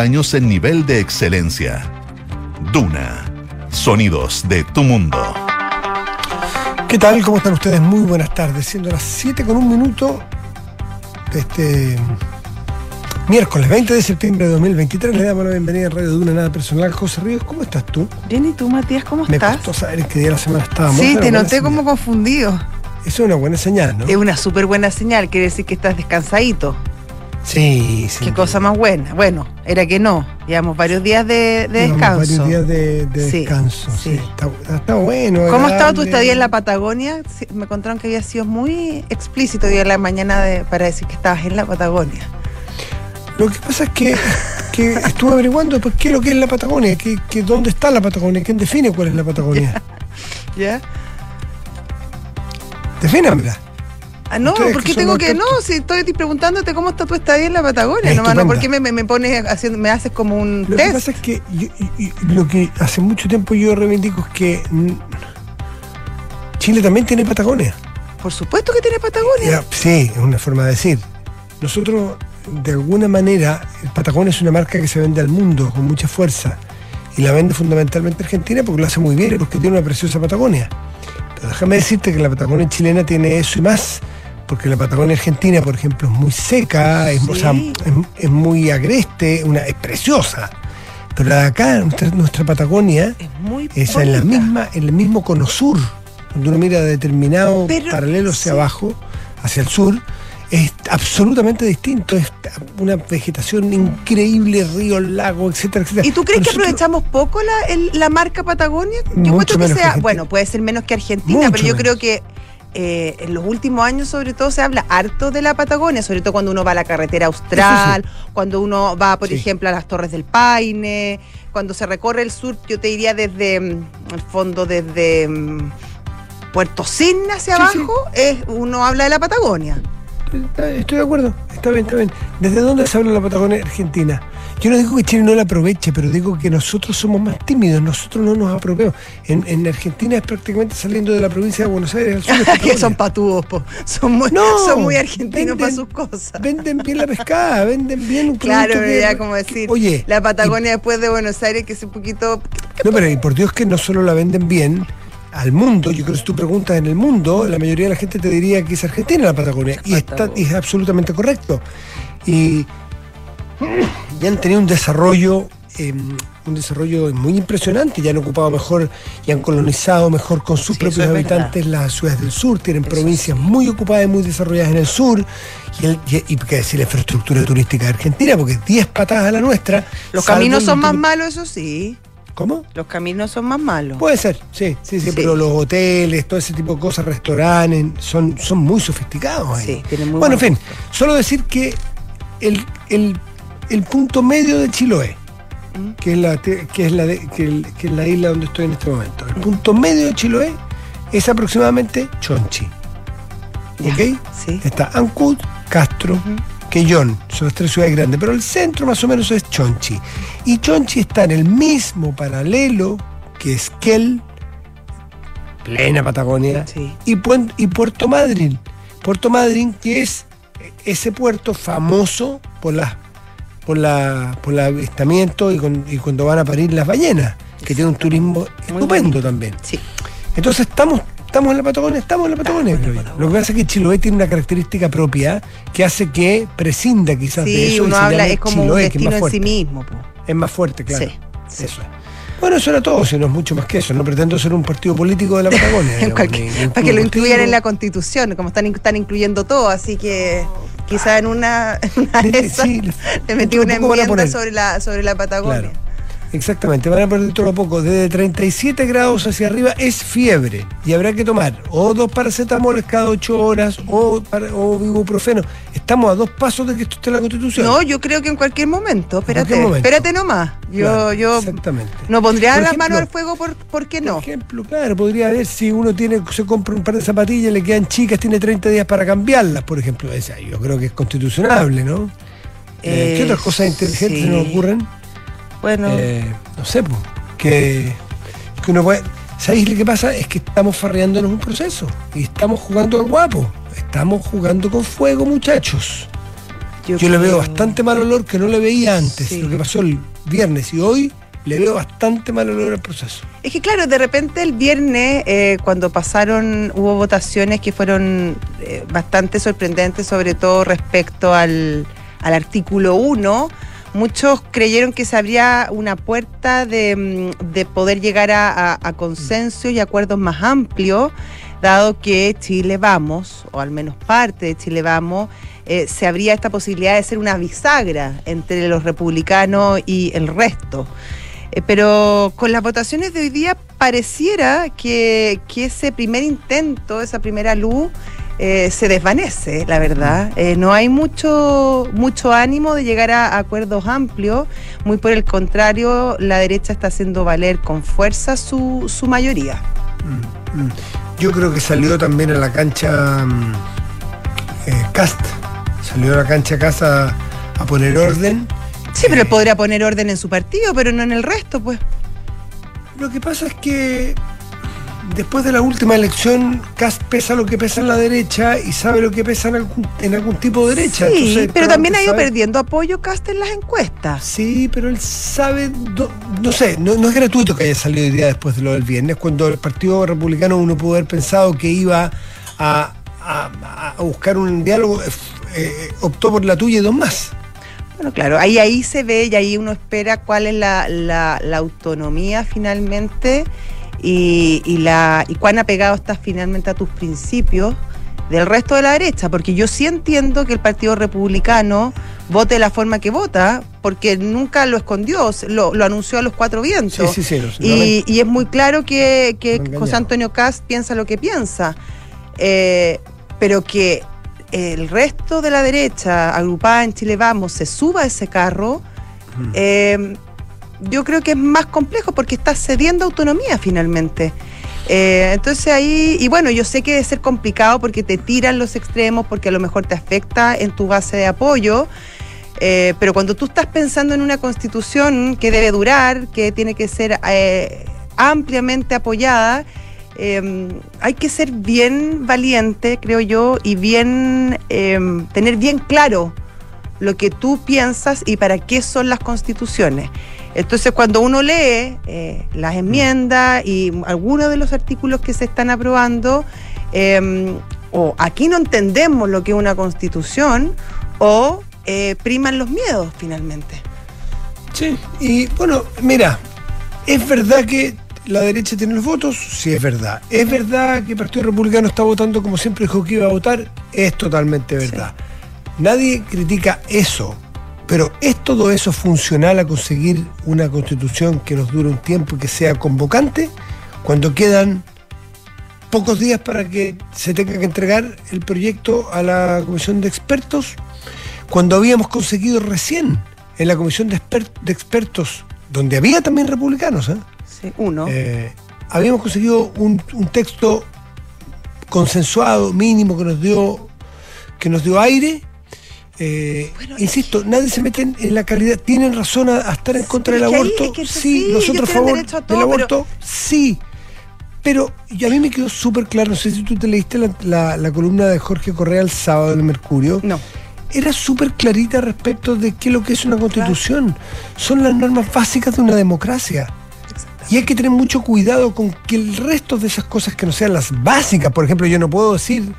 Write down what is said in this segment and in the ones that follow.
años en nivel de excelencia. Duna. Sonidos de tu mundo. ¿Qué tal? ¿Cómo están ustedes? Muy buenas tardes. Siendo las 7 con un minuto de este miércoles 20 de septiembre de 2023, le damos la bienvenida a Radio Duna Nada Personal. José Ríos, ¿cómo estás tú? Bien, ¿y tú, Matías, cómo Me estás? costó saber en qué día de la semana estábamos. Sí, te noté señal. como confundido. Eso es una buena señal, ¿no? Es una súper buena señal, quiere decir que estás descansadito. Sí, sí. Qué cosa más buena. Bueno, era que no. Llevamos varios días de, descanso. Varios días de, de Sí, descanso. Sí. Está, está bueno. ¿Cómo ha estado tu estadía en la Patagonia? Me contaron que había sido muy explícito hoy en la mañana de- para decir que estabas en la Patagonia. Lo que pasa es que, que estuve averiguando pues, qué es lo que es la Patagonia, qué- dónde está la Patagonia, quién define cuál es la Patagonia. ¿Ya? Defínamela. Ah, no, ¿por que qué tengo que.? No, si estoy preguntándote cómo está tu estadía en la Patagonia, nomás, Estupenda. ¿no? ¿Por qué me, me- pones haciendo, me haces como un Lo que test? pasa es que yo- y- y lo que hace mucho tiempo yo reivindico es que Chile también tiene Patagonia. Por supuesto que tiene Patagonia. Ya, sí, es una forma de decir. Nosotros, de alguna manera, el Patagonia es una marca que se vende al mundo con mucha fuerza. Y la vende fundamentalmente Argentina porque lo hace muy bien y porque tiene una preciosa Patagonia. Pero déjame decirte que la Patagonia chilena tiene eso y más. Porque la Patagonia argentina, por ejemplo, es muy seca, es, o sea, Sí. es- es muy agreste, una, es preciosa. Pero la de acá, nuestra, nuestra Patagonia, Es muy es en la misma, en el mismo cono sur. Cuando uno mira determinado Pero- paralelo hacia sí. abajo, hacia el sur, es absolutamente distinto. Es una vegetación increíble, ríos, lagos, etcétera, etcétera. ¿Y tú crees que aprovechamos poco la, el- la marca Patagonia? Yo Mucho encuentro que sea, bueno, puede ser menos que Argentina, Mucho pero yo creo que eh, en los últimos años sobre todo se habla harto de la Patagonia, sobre todo cuando uno va a la carretera austral, cuando uno va, por Sí. ejemplo, a las Torres del Paine, cuando se recorre el sur, yo te diría desde mm, el fondo, desde mm, Puerto Cisne hacia sí. abajo, es, uno habla de la Patagonia. Estoy de acuerdo, está bien, está bien. ¿Desde dónde se habla la Patagonia Argentina? Yo no digo que Chile no la aproveche, pero digo que nosotros somos más tímidos, nosotros no nos apropiamos. En, en Argentina es prácticamente saliendo de la provincia de Buenos Aires al sur. que son patúos, po. son muy, No, son muy argentinos venden- para sus cosas. Venden bien la pescada, venden bien un Claro, que- ya como decir, Oye, la Patagonia después de Buenos Aires, que es un poquito... No, pero y por Dios que no solo la venden bien al mundo, yo creo que si tú preguntas en el mundo, la mayoría de la gente te diría que es Argentina la Patagonia. Y, está, es absolutamente correcto. Y, y han tenido un desarrollo, eh, un desarrollo muy impresionante, ya han ocupado mejor y han colonizado mejor con sus Sí, propios es habitantes las ciudades del sur, tienen Eso provincias muy ocupadas y muy desarrolladas en el sur, y, el, y, y qué decir la infraestructura turística de Argentina, porque 10 patadas a la nuestra. Los caminos son más malos, eso sí. ¿Cómo? Los caminos son más malos. Puede ser, sí, sí, sí, Sí. pero los hoteles, todo ese tipo de cosas, restaurantes, son, son muy sofisticados ahí. Sí, tienen muy bueno, en fin, solo decir que el, el- el punto medio de Chiloé, ¿Mm? que es, la, que, es la de- que el- que es la isla donde estoy en este momento, el punto medio de Chiloé es aproximadamente Chonchi. ¿Ok? Sí. Está Ancud, Castro. Quellón, son las tres ciudades grandes, pero el centro más o menos es Chonchi. Y Chonchi está en el mismo paralelo que Esquel, plena Patagonia, Sí. y, Puerto Madryn. Puerto Madryn, que es ese puerto famoso por las por la por el avistamiento y, con- y cuando van a parir las ballenas, que tiene un turismo estupendo también. Sí. Entonces estamos, estamos en la Patagonia, estamos en la Patagonia, en la yo. Lo que pasa es que Chiloé tiene una característica propia que hace que prescinda quizás de eso. y uno se habla, es como Chiloé, un que es destino más en fuerte. sí mismo. po. Es más fuerte, claro. Sí, sí. Eso es. Bueno, eso era todo, si no es mucho más que eso. No pretendo ser un partido político de la Patagonia. Digamos, ni- ni para que lo incluyan en la constitución, como están, están incluyendo todo, así que quizá en una, en una de Le- esas sí, le- le metí una enmienda sobre la, sobre la Patagonia. Claro. Exactamente, van a perder todo a poco. Desde 37 grados hacia arriba es fiebre y habrá que tomar o dos paracetamoles cada ocho horas o, o ibuprofeno. Estamos a dos pasos de que esto esté en la Constitución. No, yo creo que en cualquier momento, espérate, cualquier momento. espérate nomás. Yo, Claro, yo Exactamente. no pondría las manos al fuego por, ¿por qué no? Por ejemplo, claro, podría haber si uno tiene se compra un par de zapatillas, le quedan chicas, tiene 30 días para cambiarlas, por ejemplo. Esa, yo creo que es constitucionable, ¿no? Eh, Eh, ¿Qué otras cosas inteligentes sí. se nos ocurren? Bueno, Eh, no sé, pues, que, que uno puede... ¿Sabéis lo que pasa? Es que estamos farreándonos un proceso y estamos jugando al guapo. Estamos jugando con fuego, muchachos. Yo, le veo bastante mal olor que no le veía antes, Sí. lo que pasó el viernes y hoy le veo bastante mal olor al proceso. Es que claro, de repente el viernes, eh, cuando pasaron, hubo votaciones que fueron eh, bastante sorprendentes, sobre todo respecto al, al artículo 1. Muchos creyeron que se abría una puerta de, mm, de poder llegar a, a- a consensos y acuerdos más amplios, dado que Chile Vamos, o al menos parte de Chile Vamos, eh, se abría esta posibilidad de ser una bisagra entre los republicanos y el resto. Eh, pero con las votaciones de hoy día pareciera que, que ese primer intento, esa primera luz, eh, se desvanece, la verdad. Eh, no hay mucho, mucho ánimo de llegar a acuerdos amplios. Muy por el contrario, la derecha está haciendo valer con fuerza su, su mayoría. Mm. Yo creo que salió también a la cancha mm, eh, Cast. Salió a la cancha Cast a, a poner orden. Sí, pero él Eh, podría poner orden en su partido, pero no en el resto, pues. Lo que pasa es que después de la última elección, Cast pesa lo que pesa en la derecha y sabe lo que pesa en algún, en algún tipo de derecha. Sí, Entonces, pero también ha ido sabe- perdiendo apoyo Cast en las encuestas. Sí, pero él sabe, no, sé, no, no es gratuito que haya salido hoy día después de lo del viernes, cuando el Partido Republicano uno pudo haber pensado que iba a, a- a buscar un diálogo, eh, eh, optó por la tuya y dos más. Bueno, claro, ahí, ahí se ve y ahí uno espera cuál es la, la- la autonomía finalmente y, y la, y cuán apegado estás finalmente a tus principios del resto de la derecha, porque yo sí entiendo que el Partido Republicano vote de la forma que vota, porque nunca lo escondió, lo, lo anunció a los cuatro vientos. Sí, sí, sí. Y, y es muy claro que. José Antonio Cast piensa lo que piensa, Eh, pero que el resto de la derecha agrupada en Chile Vamos se suba a ese carro, Mm. eh, yo creo que es más complejo porque está cediendo autonomía finalmente. Eh, entonces ahí, y bueno, yo sé que debe ser complicado porque te tiran los extremos, porque a lo mejor te afecta en tu base de apoyo, eh, pero cuando tú estás pensando en una constitución que debe durar, que tiene que ser eh, ampliamente apoyada, eh, hay que ser bien valiente, creo yo, y bien eh, tener bien claro lo que tú piensas y para qué son las constituciones. Entonces, cuando uno lee eh, las enmiendas y algunos de los artículos que se están aprobando, eh, o aquí no entendemos lo que es una constitución, o eh, priman los miedos finalmente. Sí, y bueno, mira, es verdad que la derecha tiene los votos, sí es verdad. Es verdad que el Partido Republicano está votando como siempre dijo que iba a votar, es totalmente verdad. Nadie critica eso, pero ¿es todo eso funcional a conseguir una constitución que nos dure un tiempo y que sea convocante cuando quedan pocos días para que se tenga que entregar el proyecto a la comisión de expertos? Cuando habíamos conseguido recién en la comisión de, exper- de expertos, donde había también republicanos, ¿eh? Sí, uno. Eh, habíamos conseguido un, un texto consensuado, mínimo, que nos dio, que nos dio aire. Eh, Bueno, insisto, nadie se mete en, la calidad. ¿Tienen razón a, a estar en contra del aborto? es que eso sí, sí, nosotros a favor del aborto, sí. Pero y a mí me quedó súper claro, no sé si tú te leíste la, la- la columna de Jorge Correa el sábado en el Mercurio No. era súper clarita respecto de qué es lo que es una constitución. Son las normas básicas de una democracia. Y hay que tener mucho cuidado con que el resto de esas cosas que no sean las básicas, por ejemplo, yo no puedo decir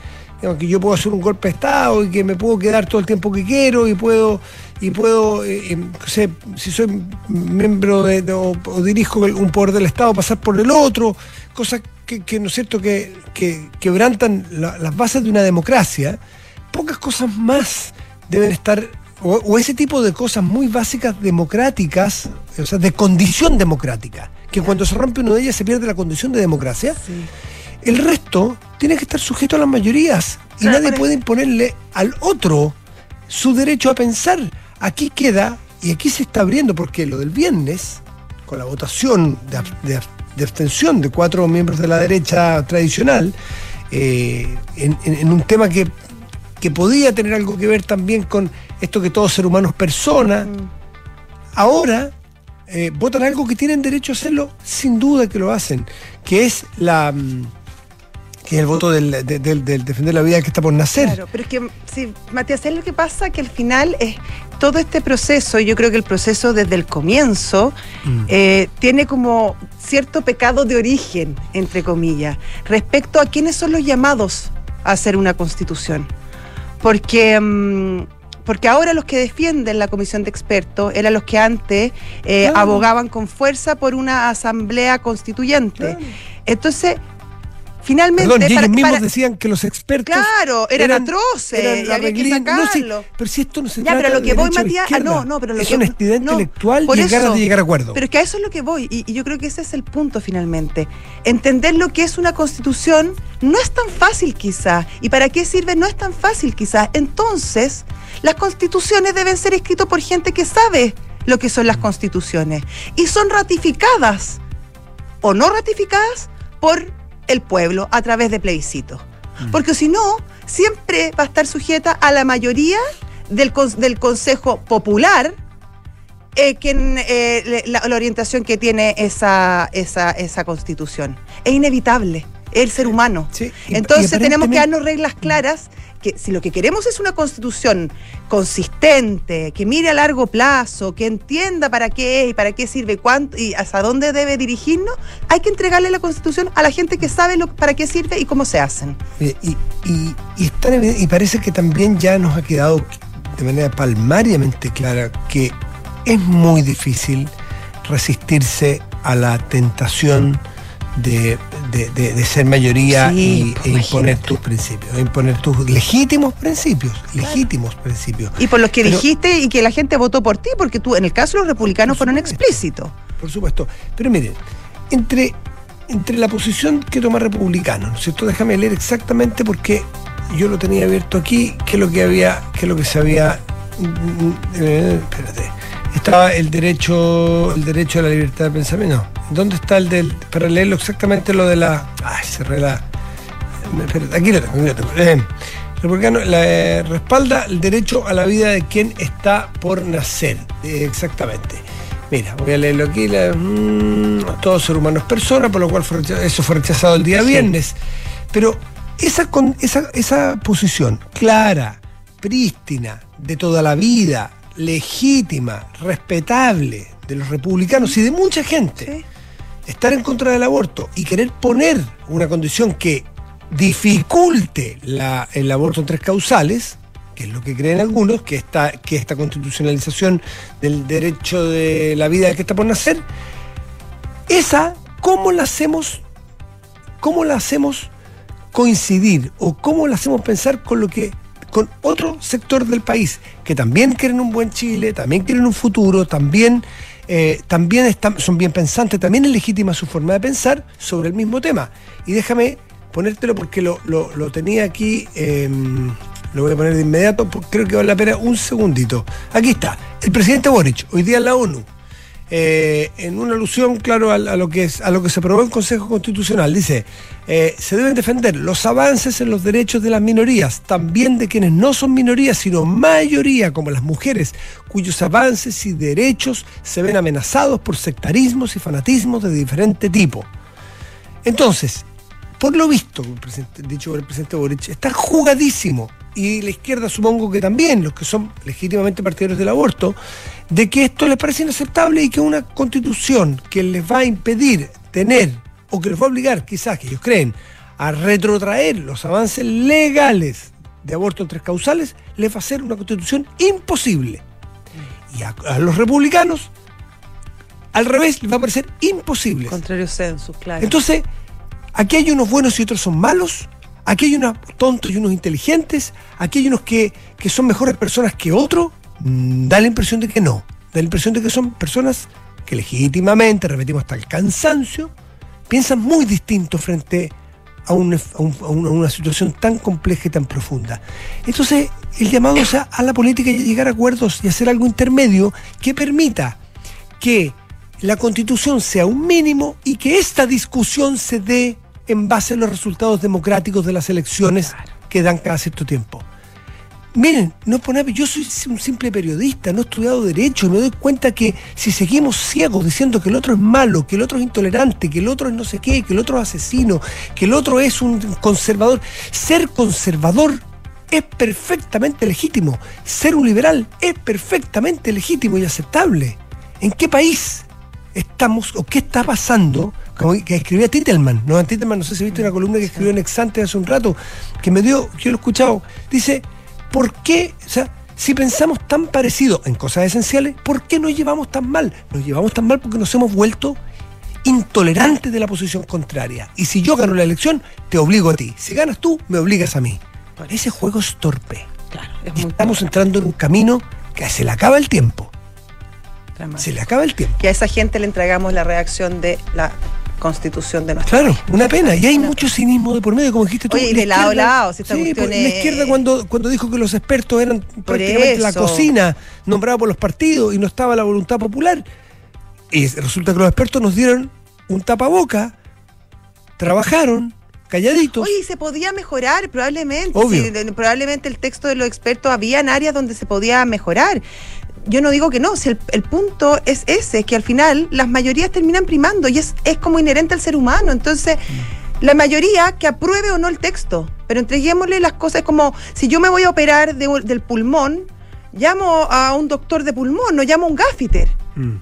que yo puedo hacer un golpe de Estado y que me puedo quedar todo el tiempo que quiero y puedo, y puedo eh, sé, si soy miembro de, o, dirijo un poder del Estado, pasar por el otro, cosas que, ¿no es cierto?, que, que quebrantan la- las bases de una democracia. Pocas cosas más deben estar, o, ese tipo de cosas muy básicas democráticas, o sea, de condición democrática, que cuando se rompe una de ellas se pierde la condición de democracia. El resto tiene que estar sujeto a las mayorías y nadie puede imponerle al otro su derecho a pensar. Aquí queda, y aquí se está abriendo, porque lo del viernes, con la votación de, ab- de ab- de abstención de cuatro miembros de la derecha tradicional, eh, en, en- en un tema que, que podía tener algo que ver también con esto que todo ser humano es persona, ahora eh, votan algo que tienen derecho a hacerlo, sin duda que lo hacen, que es la mm, que es el voto del, de- del- del defender la vida que está por nacer. Claro, pero es que, sí, Matías, es lo que pasa que al final es todo este proceso, yo creo que el proceso desde el comienzo Mm. eh, tiene como cierto pecado de origen, entre comillas, respecto a quiénes son los llamados a hacer una constitución. Porque, mm, porque ahora los que defienden la comisión de expertos eran los que antes eh, Claro. abogaban con fuerza por una asamblea constituyente. Claro. Entonces, finalmente... Perdón, ellos para- mismos para- decían que los expertos Claro, eran, atroces, eran y había que arreglín- no, sí, sacarlo. pero si esto no se Ya, trata pero lo que voy, Matías, ah, no, no, pero lo es que- honestidad no, intelectual y ganas de llegar a acuerdo. Pero es que a eso es lo que voy, y, y yo creo que ese es el punto finalmente. Entender lo que es una constitución no es tan fácil quizás, y para qué sirve no es tan fácil quizás. Entonces, las constituciones deben ser escritas por gente que sabe lo que son las constituciones, y son ratificadas o no ratificadas por el pueblo a través de plebiscitos. Porque si no, siempre va a estar sujeta a la mayoría del, del Consejo Popular, eh, quien, eh, la, la orientación que tiene esa, esa, esa constitución. Es inevitable, es el ser humano. Sí, y- Entonces y tenemos que darnos reglas claras que si lo que queremos es una constitución consistente, que mire a largo plazo, que entienda para qué es y para qué sirve cuánto y hasta dónde debe dirigirnos, hay que entregarle la constitución a la gente que sabe lo, para qué sirve y cómo se hacen. Y, y- y tan y parece que también ya nos ha quedado de manera palmariamente clara que es muy difícil resistirse a la tentación de, de- de- de ser mayoría Sí, y, pues, e imponer tus principios, e imponer tus legítimos principios, legítimos principios. Y por los que Pero- dijiste y que la gente votó por ti, porque tú, en el caso de los republicanos, fueron explícitos. Por supuesto. Pero miren, entre, entre la posición que toma republicano, ¿no es cierto? Déjame leer exactamente porque yo lo tenía abierto aquí, qué es lo que había, qué es lo que se había. mm, mm, eh, espérate. Estaba el derecho, el derecho a la libertad de pensamiento. No. ¿Dónde está el del. para leerlo exactamente lo de la. Ay, cerré la. Espérate, aquí lo tengo, aquí lo tengo. Eh, republicano la, eh, respalda el derecho a la vida de quien está por nacer. Eh, exactamente. Mira, voy a leerlo aquí. la- mm, todo ser humano es persona, por lo cual fue eso fue rechazado el día Sí. viernes. Pero esa, con, esa, esa posición clara, prístina, de toda la vida, legítima, respetable de los republicanos y de mucha gente, Sí. estar en contra del aborto y querer poner una condición que dificulte la- el aborto en tres causales, que es lo que creen algunos, que esta, que esta constitucionalización del derecho de la vida que está por nacer, esa, ¿cómo la hacemos? ¿Cómo la hacemos coincidir? ¿O cómo la hacemos pensar con lo que con otro sector del país que también quieren un buen Chile, también quieren un futuro, también, eh, también están, son bien pensantes, también es legítima su forma de pensar sobre el mismo tema. Y déjame ponértelo porque lo, lo- tenía aquí, eh, lo voy a poner de inmediato, porque creo que vale la pena un segundito. Aquí está, el presidente Boric, hoy día en la ONU, eh, en una alusión, claro, a, lo que se aprobó en Consejo Constitucional. Dice, eh, se deben defender los avances en los derechos de las minorías, también de quienes no son minorías, sino mayoría, como las mujeres, cuyos avances y derechos se ven amenazados por sectarismos y fanatismos de diferente tipo. Entonces, por lo visto, dicho por el presidente Boric, está jugadísimo, y la izquierda supongo que también, los que son legítimamente partidarios del aborto, de que esto les parece inaceptable y que una constitución que les va a impedir tener, o que les va a obligar, quizás, que ellos creen, a retrotraer los avances legales de aborto en tres causales, les va a ser una constitución imposible. Y a, a los republicanos, al revés, les va a parecer imposible. Contrario census, claro. Entonces, aquí hay unos buenos y otros son malos. Aquí hay unos tontos y unos inteligentes. Aquí hay unos que, que son mejores personas que otros. Mm, Da la impresión de que no. Da la impresión de que son personas que legítimamente, repetimos hasta el cansancio, piensan muy distinto frente a, un- a un- a una, situación tan compleja y tan profunda. Entonces, el llamado es a, a la política y llegar a acuerdos y hacer algo intermedio que permita que la constitución sea un mínimo y que esta discusión se dé en base a los resultados democráticos de las elecciones que dan cada cierto tiempo. Miren, no por yo soy un simple periodista, no he estudiado derecho, me doy cuenta que si seguimos ciegos diciendo que el otro es malo, que el otro es intolerante, que el otro es no sé qué, que el otro es asesino, que el otro es un conservador, ser conservador es perfectamente legítimo, ser un liberal es perfectamente legítimo y aceptable. ¿En qué país estamos o qué está pasando? Como que escribía Titelman, no, Titelman, no sé si viste una columna que escribió en Exante hace un rato, que me dio, que yo lo he escuchado, dice ¿por qué, o sea, si pensamos tan parecido en cosas esenciales, ¿por qué nos llevamos tan mal? Nos llevamos tan mal porque nos hemos vuelto intolerantes de la posición contraria. Y si yo gano la elección, te obligo a ti. Si ganas tú, me obligas a mí. Ese juego es torpe. Claro, Estamos entrando en un camino que se le acaba el tiempo. Se le acaba el tiempo. Que a esa gente le entregamos la reacción de la constitución de nuestro Claro, una pena. Y hay mucho cinismo de por medio, como dijiste tú. Oye, de lado a lado, si esta sí, La izquierda cuando, cuando dijo que los expertos eran prácticamente la cocina nombrada por los partidos y no estaba la voluntad popular. Y resulta que los expertos nos dieron un tapaboca, trabajaron, calladitos. Oye, se podía mejorar probablemente. probablemente el texto de los expertos había en áreas donde se podía mejorar yo no digo que no, si el, punto es ese, es que al final las mayorías terminan primando y es, es como inherente al ser humano. Entonces, mm. la mayoría que apruebe o no el texto, pero entreguémosle las cosas como si yo me voy a operar del pulmón, llamo a un doctor de pulmón, no llamo a un gaffiter. Mm.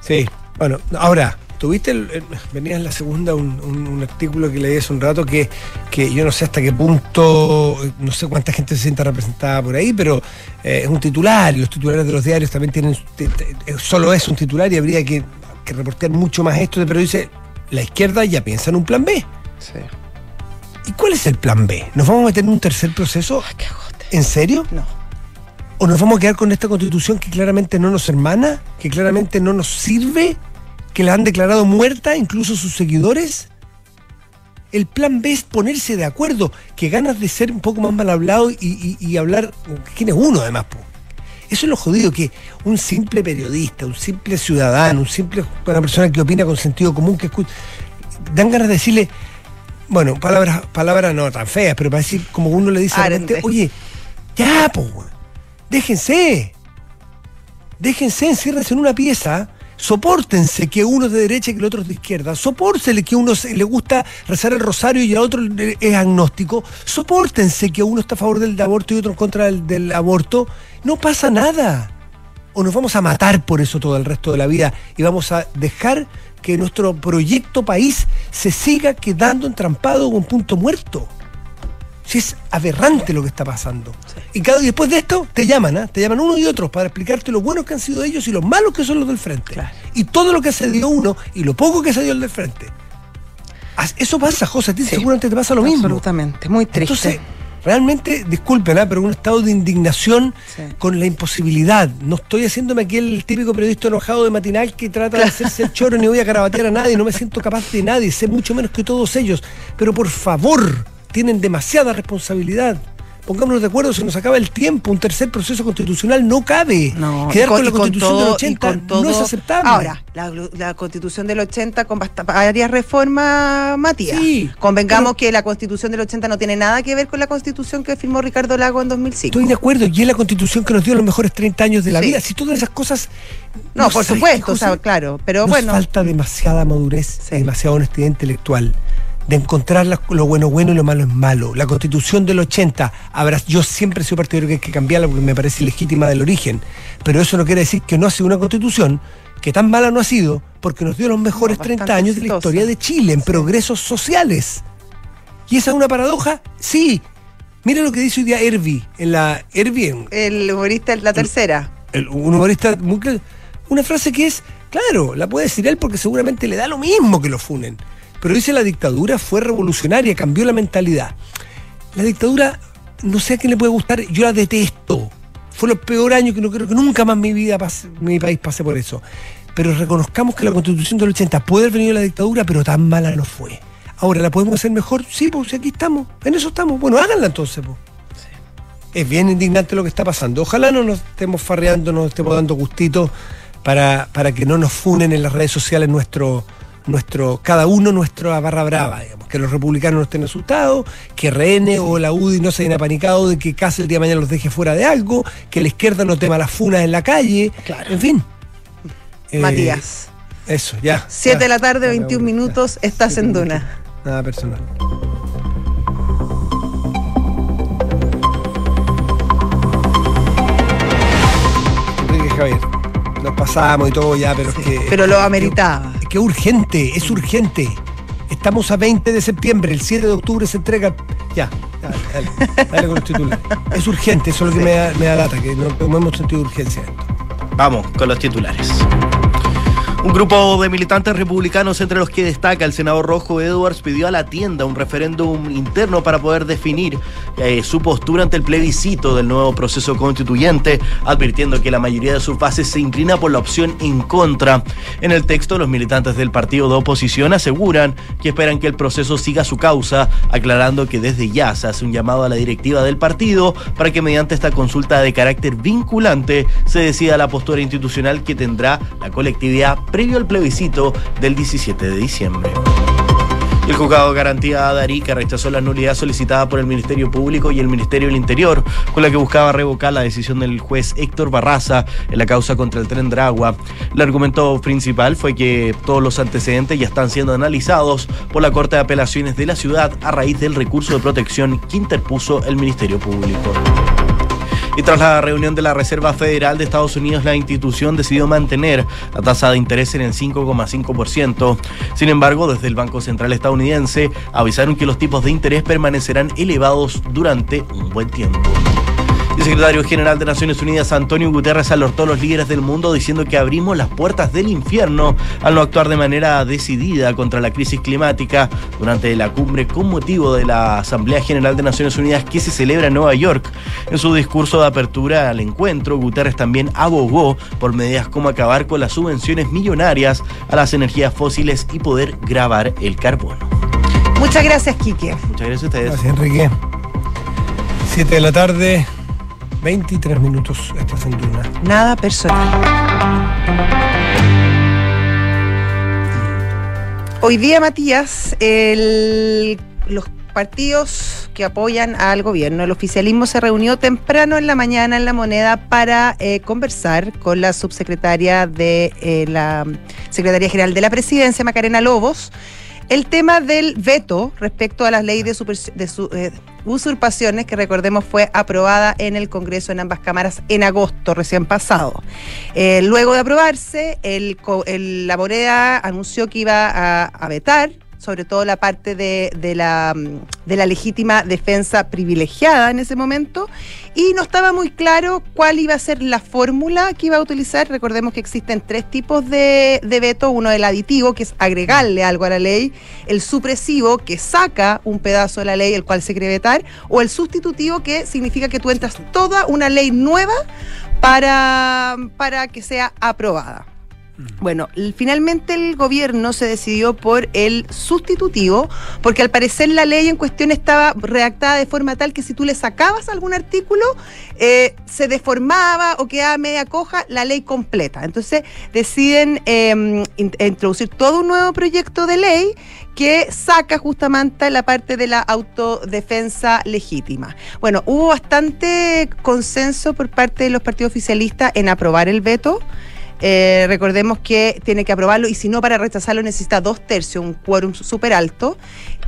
Sí, bueno, ahora, Tuviste, el, venía en la segunda un, artículo que leí hace un rato que, que yo no sé hasta qué punto, no sé cuánta gente se sienta representada por ahí, pero eh, es un titular y los titulares de los diarios también tienen, eh, solo es un titular y habría que, que reportear mucho más esto, pero dice, la izquierda ya piensa en un plan B. Sí. ¿Y cuál es el plan B? ¿Nos vamos a meter en un tercer proceso? ¿En serio? No. ¿O nos vamos a quedar con esta constitución que claramente no nos hermana, que claramente no nos sirve? Que la han declarado muerta, incluso sus seguidores. El plan B es ponerse de acuerdo, que ganas de ser un poco más mal hablado y, hablar. ¿Quién es uno además? Eso es lo jodido, que un simple periodista, un simple ciudadano, un simple una persona que opina con sentido común, que escucha, dan ganas de decirle, bueno, palabras, palabras no tan feas, pero para decir, como uno le dice a la gente, oye, ya, pues, déjense, déjense, enciérrense en una pieza Sopórtense que uno es de derecha y que el otro es de izquierda. Sopórtense que uno le gusta rezar el rosario y el otro es agnóstico. Sopórtense que uno está a favor del aborto y otro en contra del, aborto. No pasa nada. O nos vamos a matar por eso todo el resto de la vida y vamos a dejar que nuestro proyecto país se siga quedando entrampado con punto muerto. Si es aberrante lo que está pasando. Y cada después de esto te llaman, ¿eh? te llaman uno y otro para explicarte lo buenos que han sido ellos y los malos que son los del frente. Y todo lo que se dio uno y lo poco que se dio el del frente. Eso pasa, José, a ti seguramente te pasa lo mismo. Absolutamente, muy triste. Entonces, realmente, disculpen, ¿eh? pero un estado de indignación con la imposibilidad. No estoy haciéndome aquí el típico periodista enojado de matinal que trata de hacerse el choro, ni voy a carabatear a nadie, no me siento capaz de nadie, sé mucho menos que todos ellos. Pero por favor, tienen demasiada responsabilidad. Pongámonos de acuerdo, se nos acaba el tiempo, un tercer proceso constitucional no cabe. No, Quedar con, la constitución del 80 no es aceptable. Ahora, la, constitución del 80 con varias reformas, Matías. Sí, Convengamos que la constitución del 80 no tiene nada que ver con la constitución que firmó Ricardo Lago en 2005. Estoy de acuerdo, y es la constitución que nos dio los mejores 30 años de la vida. Si todas esas cosas... No, por supuesto, claro, pero bueno. falta demasiada madurez, demasiada honestidad intelectual de encontrar lo bueno bueno y lo malo es malo. La constitución del 80, habrá, yo siempre he sido partidario que hay que cambiarla porque me parece legítima del origen, pero eso no quiere decir que no ha sido una constitución que tan mala no ha sido porque nos dio los mejores 30 años de la historia de Chile en progresos sociales. ¿Y esa es una paradoja? Sí. Mira lo que dice hoy día Herbie, en la Herbie. El humorista la tercera. un humorista muy Una frase que es, claro, la puede decir él porque seguramente le da lo mismo que lo funen. Pero dice la dictadura fue revolucionaria, cambió la mentalidad. La dictadura, no sé a quién le puede gustar, yo la detesto. Fue los peor años que no creo que nunca más mi vida mi país pase por eso. Pero reconozcamos que la constitución del 80 puede haber venido la dictadura, pero tan mala no fue. Ahora, ¿la podemos hacer mejor? Sí, pues aquí estamos, en eso estamos. Bueno, háganla entonces, pues. Es bien indignante lo que está pasando. Ojalá no nos estemos farreando, no nos estemos dando gustitos para, para que no nos funen en las redes sociales nuestro, nuestro, cada uno nuestra barra brava, digamos, que los republicanos no estén asustados, que RN o la UDI no se hayan apanicado de que casi el día de mañana los deje fuera de algo, que la izquierda no tema las funas en la calle, en fin. Eh, Matías. Eso, ya. 7 de la tarde, 21 minutos, estás en Duna. Nada personal. Enrique Javier, nos pasamos y todo ya, pero es que. Pero lo ameritaba. Es que urgente, es urgente. Estamos a 20 de septiembre, el 7 de octubre se entrega. Ya, dale, dale, dale con los titulares. Es urgente, eso es lo que me da, me da data, que no, no hemos sentido urgencia. Vamos con los titulares. Un grupo de militantes republicanos, entre los que destaca el senador Rojo Edwards, pidió a la tienda un referéndum interno para poder definir eh, su postura ante el plebiscito del nuevo proceso constituyente, advirtiendo que la mayoría de sus bases se inclina por la opción en contra. En el texto, los militantes del partido de oposición aseguran que esperan que el proceso siga su causa, aclarando que desde ya se hace un llamado a la directiva del partido para que mediante esta consulta de carácter vinculante se decida la postura institucional que tendrá la colectividad previo al plebiscito del 17 de diciembre. El juzgado garantía de Arica rechazó la nulidad solicitada por el Ministerio Público y el Ministerio del Interior, con la que buscaba revocar la decisión del juez Héctor Barraza en la causa contra el tren Dragua. El argumento principal fue que todos los antecedentes ya están siendo analizados por la Corte de Apelaciones de la ciudad a raíz del recurso de protección que interpuso el Ministerio Público. Y tras la reunión de la Reserva Federal de Estados Unidos, la institución decidió mantener la tasa de interés en el 5,5%. Sin embargo, desde el Banco Central estadounidense avisaron que los tipos de interés permanecerán elevados durante un buen tiempo. El secretario general de Naciones Unidas, Antonio Guterres, alertó a los líderes del mundo diciendo que abrimos las puertas del infierno al no actuar de manera decidida contra la crisis climática durante la cumbre con motivo de la Asamblea General de Naciones Unidas que se celebra en Nueva York. En su discurso de apertura al encuentro, Guterres también abogó por medidas como acabar con las subvenciones millonarias a las energías fósiles y poder grabar el carbono. Muchas gracias, Quique. Muchas gracias a ustedes. Gracias, Enrique. 7 de la tarde, 23 minutos en. Nada personal. Hoy día, Matías, los partidos que apoyan al gobierno, el oficialismo se reunió temprano en la mañana en la moneda para eh, conversar con la subsecretaria de eh, la Secretaría General de la Presidencia, Macarena Lobos, el tema del veto respecto a las leyes de, super- de su- eh, usurpaciones, que recordemos fue aprobada en el Congreso en ambas cámaras en agosto recién pasado. Eh, luego de aprobarse, el, el- la moneda anunció que iba a vetar sobre todo la parte de, la, mm, de la legítima defensa privilegiada en ese momento, y no estaba muy claro cuál iba a ser la fórmula que iba a utilizar. Recordemos que existen tres tipos de, veto, uno el aditivo, que es agregarle algo a la ley, el supresivo, que saca un pedazo de la ley, el cual se quiere vetar, o el sustitutivo, que significa que tú entras toda una ley nueva para, para que sea aprobada. Bueno, finalmente el gobierno se decidió por el sustitutivo, porque al parecer la ley en cuestión estaba redactada de forma tal que si tú le sacabas algún artículo, eh, se deformaba o quedaba media coja la ley completa. Entonces deciden in- introducir todo un nuevo proyecto de ley que saca justamente la parte de la autodefensa legítima. Bueno, hubo bastante consenso por parte de los partidos oficialistas en aprobar el veto. Eh, recordemos que tiene que aprobarlo y si no para rechazarlo necesita dos tercios, un quórum súper alto.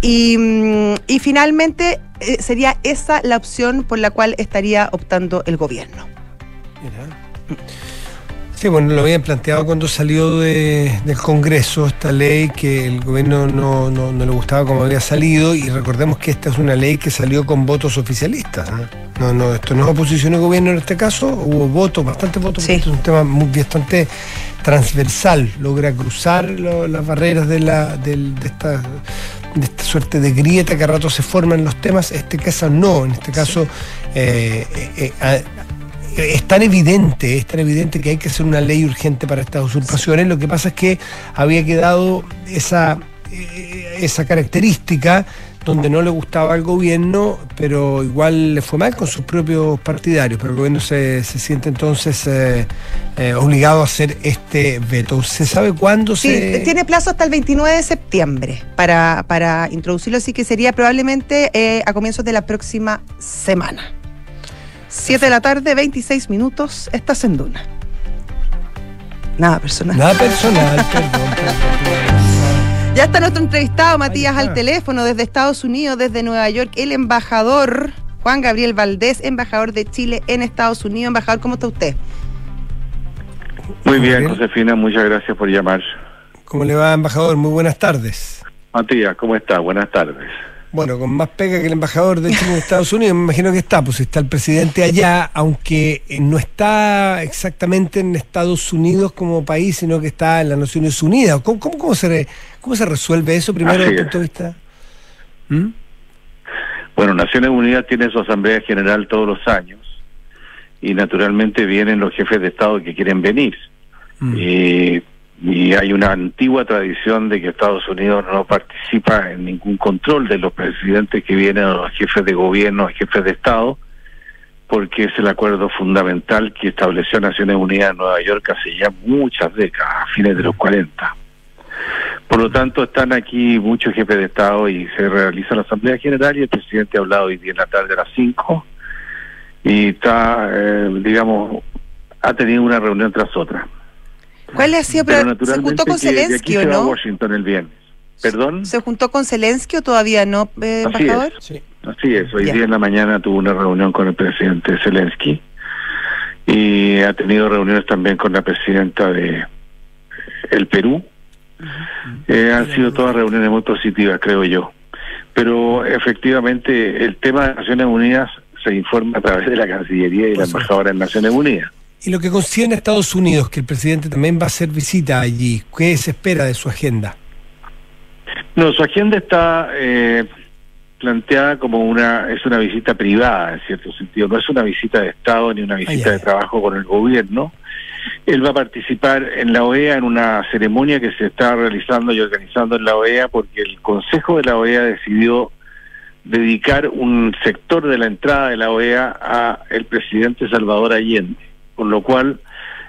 Y, mm, y finalmente eh, sería esa la opción por la cual estaría optando el gobierno. Sí, bueno, lo habían planteado cuando salió de- del Congreso esta ley que el gobierno no, no- no le gustaba como había salido y recordemos que esta es una ley que salió con votos oficialistas. ¿eh? No, no, esto no es oposición al gobierno en este caso, hubo votos, bastantes votos, Sí. porque es un tema muy bastante transversal, logra cruzar lo- las barreras de, la, del- de esta de esta suerte de grieta que a rato se forman los temas, este caso no, en este caso eh, eh, eh, es tan evidente, es tan evidente que hay que hacer una ley urgente para estas usurpaciones. Lo que pasa es que había quedado esa, eh, esa característica donde no le gustaba al gobierno, pero igual le fue mal con sus propios partidarios, pero el gobierno se, se siente entonces eh, eh, obligado a hacer este veto. ¿Se sabe cuándo sí, se...? tiene plazo hasta el 29 de septiembre para, para introducirlo, así que sería probablemente eh, a comienzos de la próxima semana. 7 de la tarde, 26 minutos, estás en Duna. Nada personal. Nada personal, perdón, perdón. Ya está nuestro entrevistado, Matías, al teléfono desde Estados Unidos, desde Nueva York, el embajador Juan Gabriel Valdés, embajador de Chile en Estados Unidos. Embajador, ¿cómo está usted? Muy bien, Bien. Josefina, muchas gracias por llamar. ¿Cómo le va, embajador? Muy buenas tardes. Matías, ¿cómo está? Buenas tardes. Bueno, con más pega que el embajador de Chile en Estados Unidos, me imagino que está, pues está el presidente allá, aunque eh, no está exactamente en Estados Unidos como país, sino que está en las Naciones Unidas. ¿Cómo, cómo, cómo se, re- cómo se resuelve eso primero desde el punto de vista? ¿Mm? Bueno, Naciones Unidas tiene su Asamblea General todos los años y naturalmente vienen los jefes de Estado que quieren venir. Mm. Y, y hay una antigua tradición de que Estados Unidos no participa en ningún control de los presidentes que vienen o los jefes de gobierno, jefes de Estado, porque es el acuerdo fundamental que estableció Naciones Unidas en Nueva York hace ya muchas décadas, a fines de los 40. Por lo tanto, están aquí muchos jefes de Estado y se realiza la Asamblea General y el presidente ha hablado hoy día en la tarde a las 5 y está, eh, digamos, ha tenido una reunión tras otra. ¿Cuál ha sido? Pero Pero, ¿Se juntó con Zelensky se o no? Washington el viernes. ¿Perdón? ¿Se juntó con Zelensky o todavía no, eh, Así embajador? Sí. Así es, hoy Ya. día en la mañana tuvo una reunión con el presidente Zelensky y ha tenido reuniones también con la presidenta de el Perú. Eh, han sido todas reuniones muy positivas, creo yo. Pero efectivamente el tema de Naciones Unidas se informa a través de la Cancillería y la embajadora en Naciones Unidas. Y lo que concierne a Estados Unidos, que el presidente también va a hacer visita allí, ¿qué se espera de su agenda? No, su agenda está eh, planteada como una es una visita privada en cierto sentido, no es una visita de Estado ni una visita de trabajo con el gobierno. Él va a participar en la OEA en una ceremonia que se está realizando y organizando en la OEA porque el Consejo de la OEA decidió dedicar un sector de la entrada de la OEA a el presidente Salvador Allende, con lo cual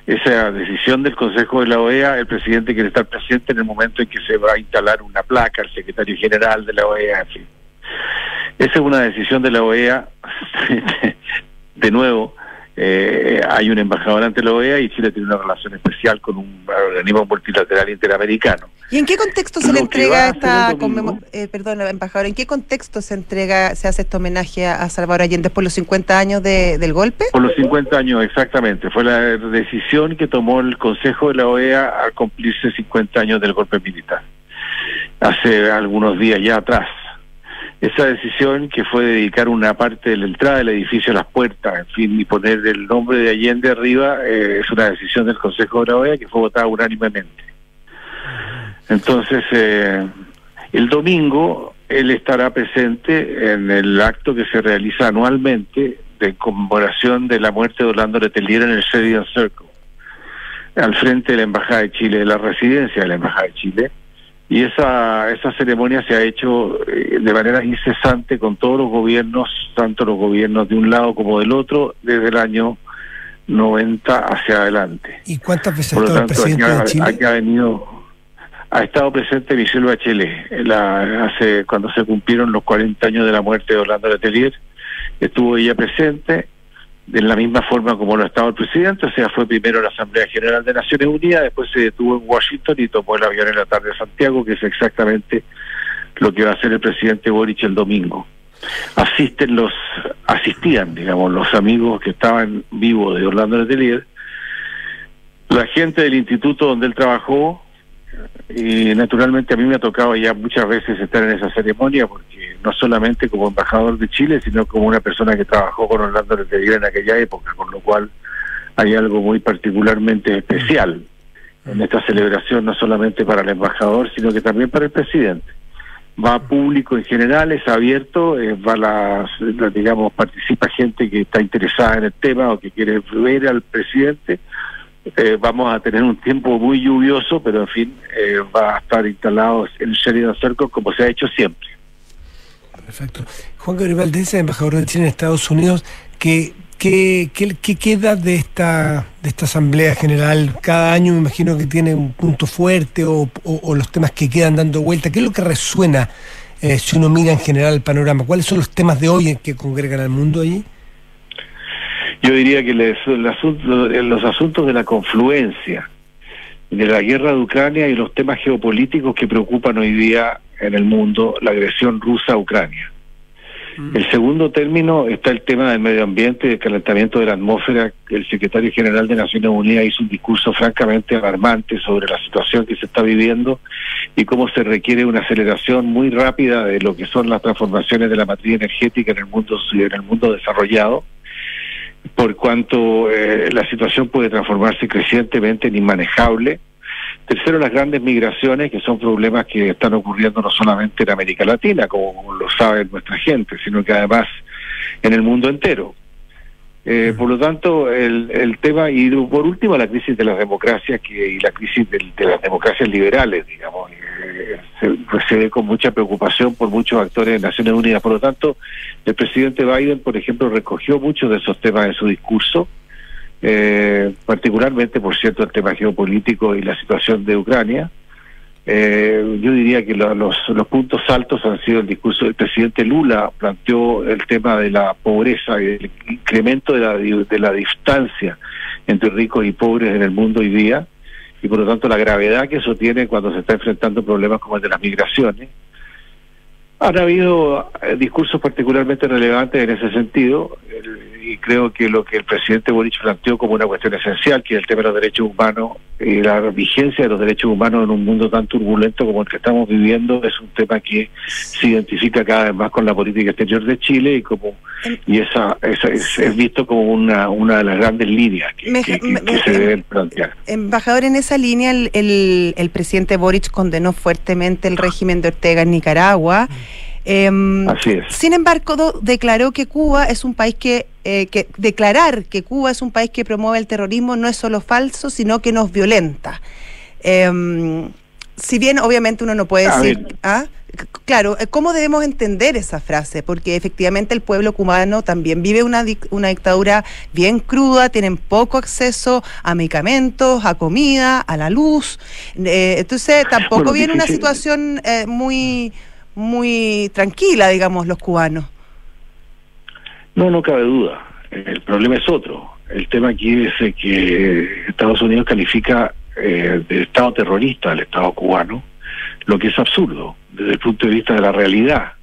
esa decisión del Consejo de la OEA, el presidente quiere estar presente en el momento en que se va a instalar una placa, el secretario general de la OEA, en fin. Esa es una decisión de la OEA. de nuevo, eh, hay un embajador ante la OEA y Chile tiene una relación especial con un organismo multilateral interamericano. ¿Y en qué contexto se le entrega esta domingo- eh, perdón, embajador, ¿en qué contexto se entrega, se hace este homenaje a, a Salvador Allende por los 50 años de- del golpe? Por los 50 años, exactamente. Fue la decisión que tomó el Consejo de la OEA al cumplirse 50 años del golpe militar. Hace algunos días ya atrás. Esa decisión que fue dedicar una parte de la entrada del edificio a las puertas, en fin, y poner el nombre de Allende arriba, eh, es una decisión del Consejo de la OEA que fue votada unánimemente. Entonces, eh, el domingo él estará presente en el acto que se realiza anualmente de conmemoración de la muerte de Orlando Letelier en el Sheridan Circle, al frente de la Embajada de Chile, de la residencia de la Embajada de Chile. Y esa, esa ceremonia se ha hecho eh, de manera incesante con todos los gobiernos, tanto los gobiernos de un lado como del otro, desde el año 90 hacia adelante. ¿Y cuántas veces ha Por lo el tanto, aquí de ha, Chile? aquí ha venido, ha estado presente Michelle Bachelet, la, hace cuando se cumplieron los 40 años de la muerte de Orlando Letelier, estuvo ella presente de la misma forma como lo estaba el presidente, o sea, fue primero la Asamblea General de Naciones Unidas, después se detuvo en Washington y tomó el avión en la tarde a Santiago, que es exactamente lo que va a hacer el presidente Boric el domingo. Asisten los, asistían, digamos, los amigos que estaban vivos de Orlando Letelier, la gente del instituto donde él trabajó, y naturalmente a mí me ha tocado ya muchas veces estar en esa ceremonia, porque no solamente como embajador de Chile, sino como una persona que trabajó con Orlando Letelier en aquella época, con lo cual hay algo muy particularmente especial en esta celebración, no solamente para el embajador, sino que también para el presidente. Va a público en general, es abierto, eh, va a las, la- digamos, participa gente que está interesada en el tema o que quiere ver al presidente. Eh, vamos a tener un tiempo muy lluvioso, pero en fin, eh, va a estar instalado en Sheridan Circle como se ha hecho siempre. Perfecto. Juan Gabriel Valdés, embajador de Chile en Estados Unidos, ¿qué, qué, qué, qué queda de esta, de esta Asamblea General? Cada año me imagino que tiene un punto fuerte o los temas que quedan dando vuelta. ¿Qué es lo que resuena eh, si uno mira en general el panorama? ¿Cuáles son los temas de hoy en que congregan al mundo allí? Yo diría que les- el asunto- los asuntos de la confluencia de la guerra de Ucrania y los temas geopolíticos que preocupan hoy día en el mundo, la agresión rusa a Ucrania. El segundo término está el tema del medio ambiente y del calentamiento de la atmósfera. El secretario general de Naciones Unidas hizo un discurso francamente alarmante sobre la situación que se está viviendo y cómo se requiere una aceleración muy rápida de lo que son las transformaciones de la matriz energética en el mundo en el mundo desarrollado por cuanto eh, la situación puede transformarse crecientemente en inmanejable. Tercero, las grandes migraciones, que son problemas que están ocurriendo no solamente en América Latina, como lo sabe nuestra gente, sino que además en el mundo entero. Eh, por lo tanto, el, el tema, y por último, la crisis de las democracias que, y la crisis del- de, las democracias liberales, digamos, se, pues se ve con mucha preocupación por muchos actores de Naciones Unidas. Por lo tanto, el presidente Biden, por ejemplo, recogió muchos de esos temas en su discurso, eh, particularmente, por cierto, el tema geopolítico y la situación de Ucrania. Eh, yo diría que lo- los, los puntos altos han sido el discurso del presidente Lula, planteó el tema de la pobreza y el incremento de la, de la distancia entre ricos y pobres en el mundo hoy día, y por lo tanto la gravedad que eso tiene cuando se está enfrentando problemas como el de las migraciones. Han habido eh, discursos particularmente relevantes en ese sentido el- y creo que lo que el presidente Boric planteó como una cuestión esencial, que es el tema de los derechos humanos y la vigencia de los derechos humanos en un mundo tan turbulento como el que estamos viviendo, es un tema que se identifica cada vez más con la política exterior de Chile y como y esa, esa es, es visto como una, una de las grandes líneas que, Me- que- que- me- que me- se deben plantear. Embajador, en esa línea el, el- el presidente Boric condenó fuertemente el régimen de Ortega en Nicaragua. Em, Así es. sin embargo, declaró que Cuba es un país que, eh, que declarar que Cuba es un país que promueve el terrorismo no es solo falso, sino que nos violenta. Em, si bien obviamente uno no puede A decir. ¿ah? Claro, eh, ¿cómo debemos entender esa frase? Porque efectivamente el pueblo cubano también vive una, una dictadura bien cruda, tienen poco acceso a medicamentos, a comida, a la luz. Eh, entonces tampoco Bueno, viene una situación eh, muy, muy tranquila, digamos, los cubanos. No, no cabe duda. El problema es otro. El tema aquí es que Estados Unidos califica eh, de Estado terrorista al Estado cubano, lo que es absurdo desde el punto de vista de la realidad.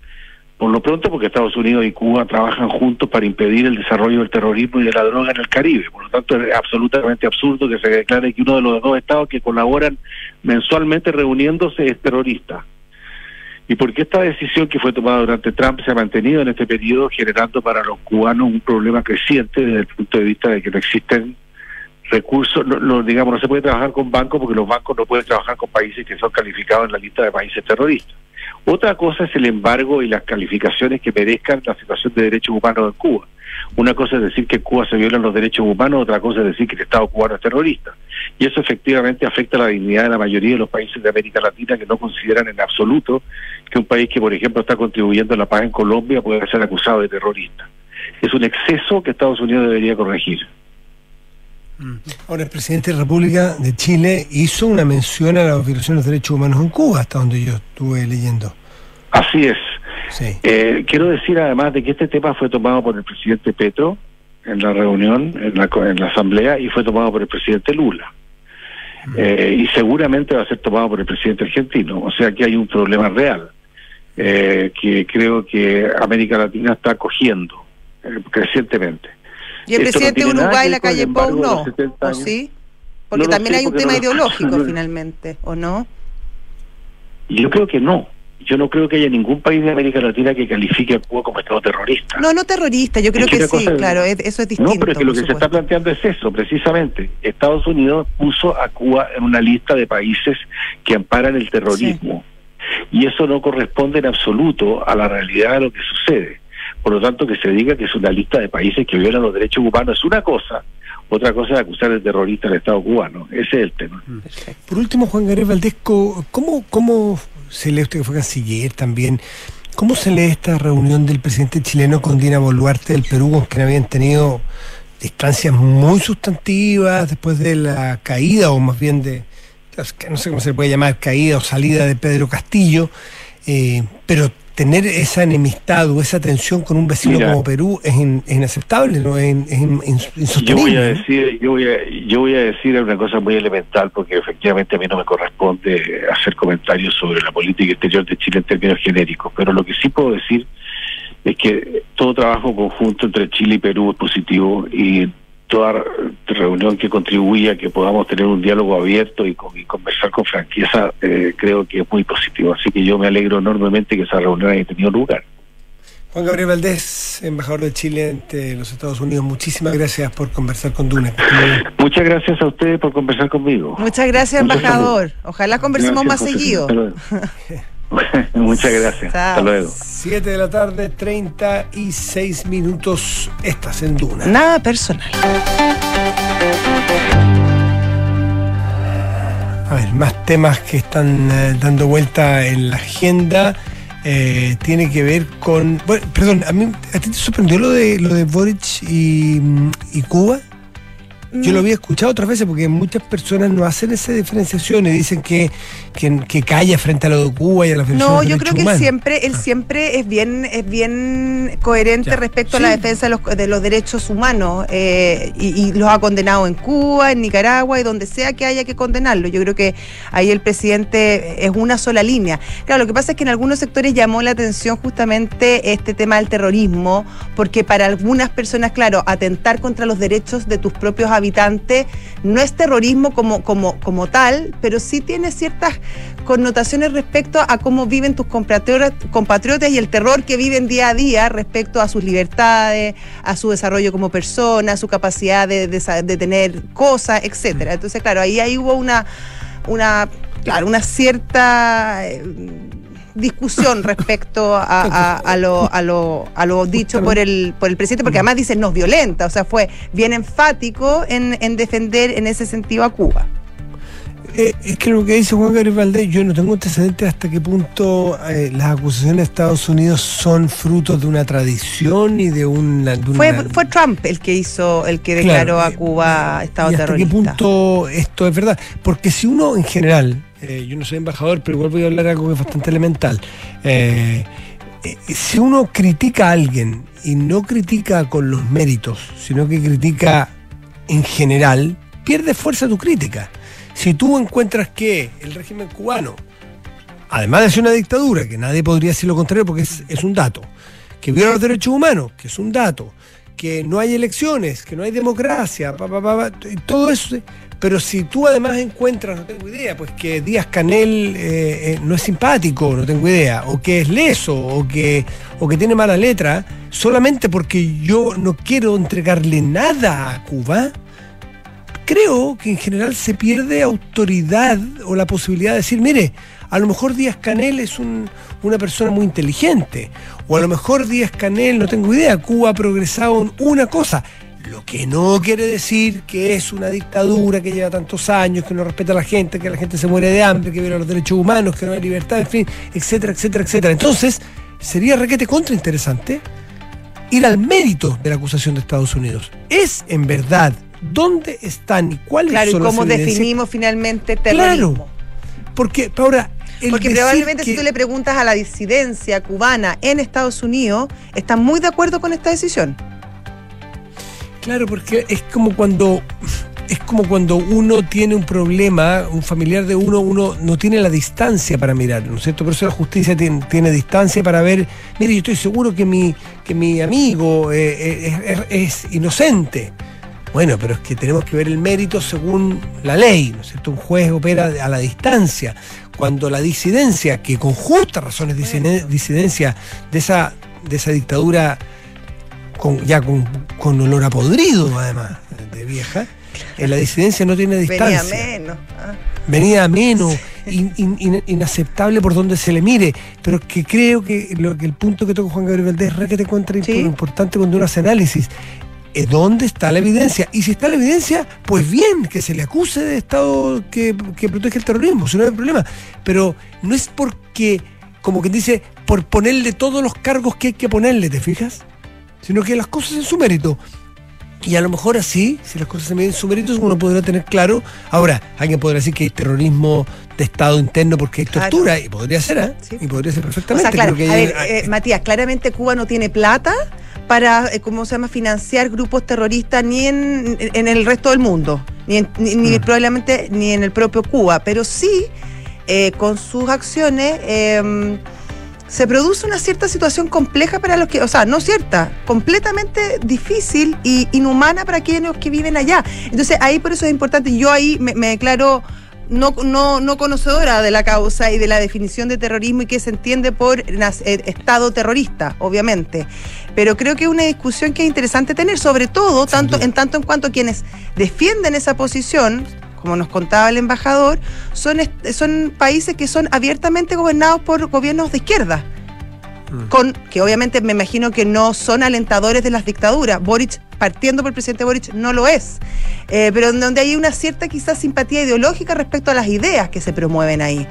Por lo pronto, porque Estados Unidos y Cuba trabajan juntos para impedir el desarrollo del terrorismo y de la droga en el Caribe. Por lo tanto, es absolutamente absurdo que se declare que uno de los dos estados que colaboran mensualmente reuniéndose es terrorista. ¿Y por qué esta decisión que fue tomada durante Trump se ha mantenido en este periodo, generando para los cubanos un problema creciente desde el punto de vista de que no existen recursos, no, no, digamos, no se puede trabajar con bancos porque los bancos no pueden trabajar con países que son calificados en la lista de países terroristas. Otra cosa es el embargo y las calificaciones que merezcan la situación de derechos humanos en Cuba. Una cosa es decir que en Cuba se violan los derechos humanos, otra cosa es decir que el Estado cubano es terrorista. Y eso efectivamente afecta la dignidad de la mayoría de los países de América Latina que no consideran en absoluto que un país que, por ejemplo, está contribuyendo a la paz en Colombia pueda ser acusado de terrorista. Es un exceso que Estados Unidos debería corregir. Ahora, el presidente de la República de Chile hizo una mención a la violación de los derechos humanos en Cuba, hasta donde yo estuve leyendo. Así es. Sí. Eh, quiero decir además de que este tema fue tomado por el presidente Petro en la reunión, en la, co- en la asamblea, y fue tomado por el presidente Lula. Eh, y seguramente va a ser tomado por el presidente argentino. O sea que hay un problema real eh, que creo que América Latina está cogiendo eh, crecientemente. Y el Esto no presidente de nada Uruguay, la calle Pou, no. los 70 ¿O sí? Porque No también sé, hay un tema no ideológico no- finalmente, ¿o no? Yo creo que no. Yo no creo que haya ningún país de América Latina que califique a Cuba como Estado terrorista. No, no terrorista, yo creo que sí, cosa claro, es- eso es distinto. No, pero es que lo que se está planteando es eso, precisamente. Estados Unidos puso a Cuba en una lista de países que amparan el terrorismo. Y eso no corresponde en absoluto a la realidad de lo que sucede. Por lo tanto, que se diga que es una lista de países que violan los derechos humanos es una cosa, otra cosa es acusar de terrorista al Estado cubano. Ese es el tema. Por último, Juan Gabriel Valdés, co- ¿cómo, cómo se usted que fue canciller también? ¿Cómo se lee esta reunión del presidente chileno con Dina Boluarte del Perú, con quien habían tenido distancias muy sustantivas después de la caída, o más bien de, no sé cómo se puede llamar, caída o salida de Pedro Castillo, eh, pero tener esa enemistad o esa tensión con un vecino Mira. como Perú es, in- es inaceptable, ¿no? es, in- es in- ins- insostenible. Yo voy a decir, yo voy a, yo voy a decir una cosa muy elemental porque efectivamente a mí no me corresponde hacer comentarios sobre la política exterior de Chile en términos genéricos, pero lo que sí puedo decir es que todo trabajo conjunto entre Chile y Perú es positivo y toda reunión que contribuya a que podamos tener un diálogo abierto y, con- y conversar con franqueza eh, creo que es muy positivo. Así que yo me alegro enormemente que esa reunión haya tenido lugar. Juan Gabriel Valdés, embajador de Chile ante los Estados Unidos, muchísimas gracias por conversar con Duna. Muchas gracias a ustedes por conversar conmigo. Muchas gracias, Muchas embajador. Ojalá conversemos Gracias, más José. seguido. Muchas gracias. Chao. Hasta luego. 7 de la tarde, 36 minutos. Estás en Duna. Nada personal. A ver, más temas que están eh, dando vuelta en la agenda. eh, tiene que ver con. Bueno, perdón, a mí a ti te sorprendió lo de lo de Boric y, y Cuba. Yo lo había escuchado otras veces porque muchas personas no hacen esa diferenciación y dicen que, que, que calla frente a lo de Cuba y a las violaciones No, de yo derechos creo que él siempre, él siempre es bien, es bien coherente Ya. respecto a la defensa de los, de los derechos humanos eh, y, y los ha condenado en Cuba, en Nicaragua y donde sea que haya que condenarlo. Yo creo que ahí el presidente es una sola línea. Claro, lo que pasa es que en algunos sectores llamó la atención justamente este tema del terrorismo, porque para algunas personas, claro, atentar contra los derechos de tus propios habitantes no es terrorismo como, como, como tal, pero sí tiene ciertas connotaciones respecto a cómo viven tus compatriotas, y el terror que viven día a día respecto a sus libertades, a su desarrollo como persona, a su capacidad de, de tener cosas, etcétera. Entonces, claro, ahí, ahí hubo una, una, claro, una cierta eh, discusión respecto a, a- a lo, a, lo, a lo dicho por el, por el presidente, porque además dice no es violenta, o sea, fue bien enfático en, en defender en ese sentido a Cuba. Eh, es que lo que dice Juan Gabriel Valdés, yo no tengo antecedentes hasta qué punto eh, las acusaciones de Estados Unidos son frutos de una tradición y de una. de Fue, una- fue Trump el que hizo, el que Claro, declaró a eh, Cuba Estado y hasta terrorista. qué punto esto es verdad. Porque si uno en general, eh, yo no soy embajador, pero igual voy a hablar de algo que es bastante elemental. Si uno critica a alguien y no critica con los méritos, sino que critica en general, pierde fuerza tu crítica. Si tú encuentras que el régimen cubano, además de ser una dictadura, que nadie podría decir lo contrario porque es, un dato, que viola los derechos humanos, que es un dato, que no hay elecciones, que no hay democracia, pa, pa, pa, todo eso. Pero si tú además encuentras, no tengo idea, pues que Díaz Canel eh, eh, no es simpático, no tengo idea, o que es leso, o que, o que tiene mala letra, solamente porque yo no quiero entregarle nada a Cuba, creo que en general se pierde autoridad o la posibilidad de decir, mire, a lo mejor Díaz Canel es un- una persona muy inteligente, o a lo mejor Díaz Canel, no tengo idea, Cuba ha progresado en una cosa, lo que no quiere decir que es una dictadura que lleva tantos años, que no respeta a la gente, que la gente se muere de hambre, que viola los derechos humanos, que no hay libertad, en fin, etcétera, etcétera, etcétera. Entonces, sería requete contra interesante ir al mérito de la acusación de Estados Unidos. ¿Es en verdad dónde están y cuáles Claro, y son cómo definimos finalmente terrorismo. Claro. Porque, ahora, el Porque probablemente que- si tú le preguntas a la disidencia cubana en Estados Unidos, están muy de acuerdo con esta decisión. Claro, porque es como cuando es como cuando uno tiene un problema, un familiar de uno, uno no tiene la distancia para mirar, ¿no es cierto? Por eso la justicia tiene, tiene distancia para ver, mire, yo estoy seguro que mi, que mi amigo eh, eh, es, es inocente. Bueno, pero es que tenemos que ver el mérito según la ley, ¿no es cierto? Un juez opera a la distancia. Cuando la disidencia, que con justas razones disiden- disidencia de esa, de esa dictadura con, ya con, con olor a podrido, además, de vieja, en la disidencia no tiene distancia. Venía menos. ah. Venía a menos, in- in- in- inaceptable por donde se le mire, pero que creo que, lo, que el punto que toca Juan Gabriel Valdés es requete contra Sí. importante cuando uno hace análisis. Eh, ¿Dónde está la evidencia? Y si está la evidencia, pues bien, que se le acuse de Estado que, que protege el terrorismo, si no hay problema. Pero no es porque, como que dice, por ponerle todos los cargos que hay que ponerle, ¿te fijas? Sino que las cosas en su mérito. Y a lo mejor así, si las cosas se miden en su mérito, uno podrá tener claro. Ahora, alguien podrá decir que hay terrorismo de Estado interno porque hay Claro. tortura, y podría ser, ¿eh? Sí. Y podría ser O perfectamente. sea, claro, a hay- ver, eh, Matías, claramente Cuba no tiene plata para, eh, ¿cómo se llama?, financiar grupos terroristas ni en, en el resto del mundo, ni, en- ni, ni Mm. probablemente ni en el propio Cuba, pero sí eh, con sus acciones eh, se produce una cierta situación compleja para los que, o sea, no cierta, completamente difícil y inhumana para aquellos que viven allá. Entonces ahí por eso es importante, yo ahí me, me declaro no, no, no conocedora de la causa y de la definición de terrorismo y que se entiende por eh, Estado terrorista, obviamente. Pero creo que es una discusión que es interesante tener, sobre todo tanto, en tanto en cuanto quienes defienden esa posición, como nos contaba el embajador, son, son países que son abiertamente gobernados por gobiernos de izquierda. Mm. Con, que obviamente me imagino que no son alentadores de las dictaduras. Boric, partiendo por el presidente Boric, no lo es. Eh, pero en donde hay una cierta quizás simpatía ideológica respecto a las ideas que se promueven ahí.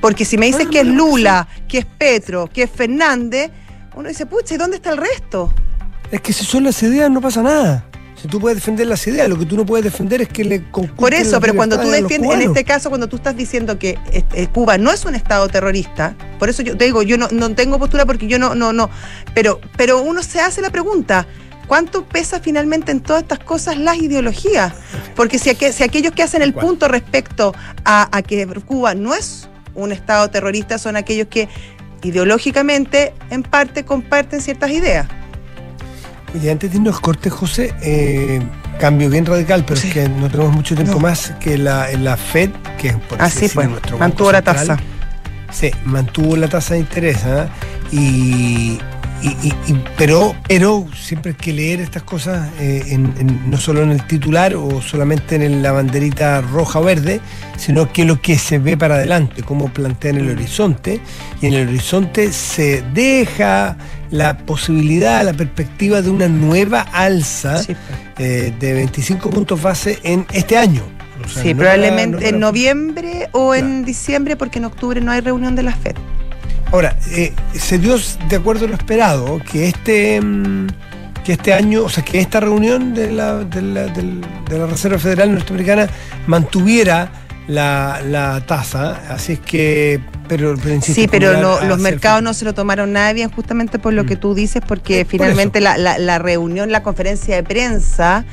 Porque si me dices Ah, que es Lula, que es Petro, que es Fernández, uno dice, pucha, ¿y dónde está el resto? Es que si son las ideas no pasa nada. Si tú puedes defender las ideas, lo que tú no puedes defender es que le Por eso, pero cuando tú defiendes, en este caso, cuando tú estás diciendo que este, Cuba no es un Estado terrorista, por eso yo te digo, yo no, no tengo postura porque yo no, no, no, pero, pero uno se hace la pregunta, ¿cuánto pesa finalmente en todas estas cosas las ideologías? Porque si, aqu- si aquellos que hacen el punto respecto a, a que Cuba no es un Estado terrorista son aquellos que ideológicamente, en parte, comparten ciertas ideas. Y antes de irnos corte, José, eh, cambio bien radical, pero Sí. es que no tenemos mucho tiempo No. más que la, la Fed, que por Así decirlo, pues, nuestro mantuvo la tasa. Sí, mantuvo la tasa de interés, ¿ah? y, y- y- y- pero, pero siempre hay que leer estas cosas eh, en- en- no solo en el titular o solamente en la banderita roja o verde, sino que lo que se ve para adelante, cómo plantean el horizonte, y en el horizonte se deja la posibilidad, la perspectiva de una nueva alza Sí, eh, de 25 puntos base en este año. O sea, Sí, no probablemente no en noviembre o en diciembre, porque en octubre no hay reunión de la FED. Ahora, eh, se dio de acuerdo a lo esperado que este mm, que este año, o sea, que esta reunión de la, de la, del- de la Reserva Federal Norteamericana mantuviera la, la tasa, así es que, pero, pero insisto, Sí, pero no- los mercados no se lo tomaron nada bien justamente por lo que Mm. tú dices, porque Por finalmente la, la- la reunión, la conferencia de prensa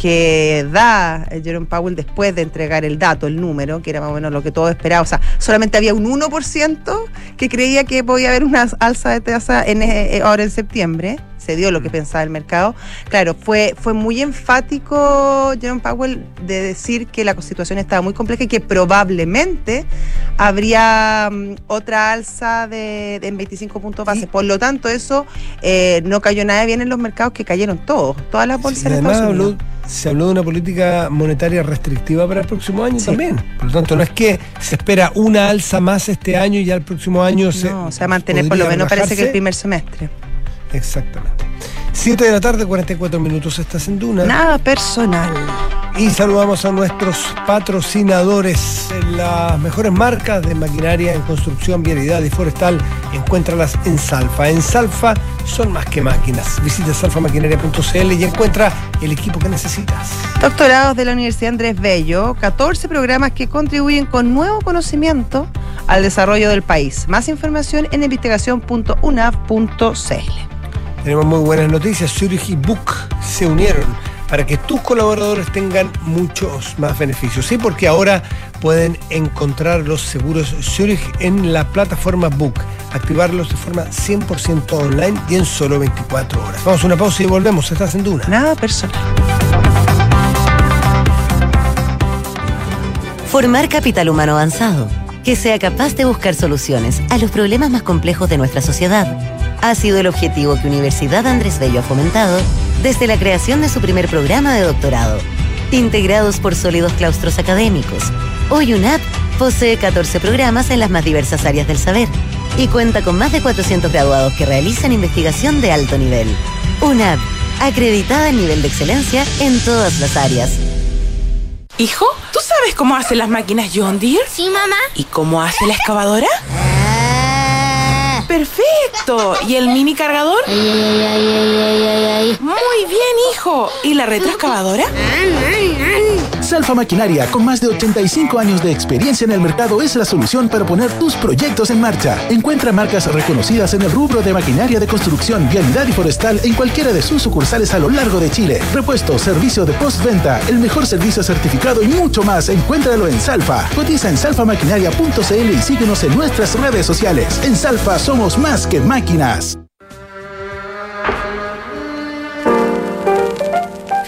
que da eh, Jerome Powell después de entregar el dato, el número, que era más o menos lo que todos esperaban, o sea, solamente había un 1% que creía que podía haber una alza de tasa en, eh, ahora en septiembre, se dio lo que pensaba el mercado. Claro, fue, fue muy enfático Jerome Powell de decir que la situación estaba muy compleja y que probablemente habría mm, otra alza de, de en 25 puntos base. Por lo tanto, eso eh, no cayó nada bien en los mercados que cayeron todos, todas las bolsas Sí, Estados habló- se habló de una política monetaria restrictiva para el próximo año Sí. también. Por lo tanto, no es que se espera una alza más este año y ya el próximo año se. No, se va a mantener por lo menos parece que el primer semestre. Exactamente. 7 de la tarde, 44 minutos, estás en Duna. Nada personal. Y saludamos a nuestros patrocinadores. Las mejores marcas de maquinaria en construcción, vialidad y forestal, encuéntralas en Salfa. En Salfa son más que máquinas. Visita salfamaquinaria.cl y encuentra el equipo que necesitas. Doctorados de la Universidad Andrés Bello, 14 programas que contribuyen con nuevo conocimiento al desarrollo del país. Más información en investigación.una.cl. Tenemos muy buenas noticias. Zurich y Book se unieron para que tus colaboradores tengan muchos más beneficios. Sí, porque ahora pueden encontrar los seguros Zurich en la plataforma Book, activarlos de forma 100% online y en solo 24 horas. Vamos a una pausa y volvemos. Estás en Duna. Nada personal. Formar capital humano avanzado, que sea capaz de buscar soluciones a los problemas más complejos de nuestra sociedad, ha sido el objetivo que Universidad Andrés Bello ha fomentado desde la creación de su primer programa de doctorado. Integrados por sólidos claustros académicos, hoy UNAP posee 14 programas en las más diversas áreas del saber y cuenta con más de 400 graduados que realizan investigación de alto nivel. UNAP, acreditada en nivel de excelencia en todas las áreas. Hijo, ¿tú sabes cómo hacen las máquinas John Deere? Sí, mamá. ¿Y cómo hace la excavadora? Perfecto. ¿Y el mini cargador? Muy bien, hijo. ¿Y la retroexcavadora? Salfa Maquinaria, con más de 85 años de experiencia en el mercado, es la solución para poner tus proyectos en marcha. Encuentra marcas reconocidas en el rubro de maquinaria de construcción, vialidad y forestal en cualquiera de sus sucursales a lo largo de Chile. Repuesto, servicio de postventa, el mejor servicio certificado y mucho más. Encuéntralo en Salfa. Cotiza en salfamaquinaria.cl y síguenos en nuestras redes sociales. En Salfa somos más que máquinas.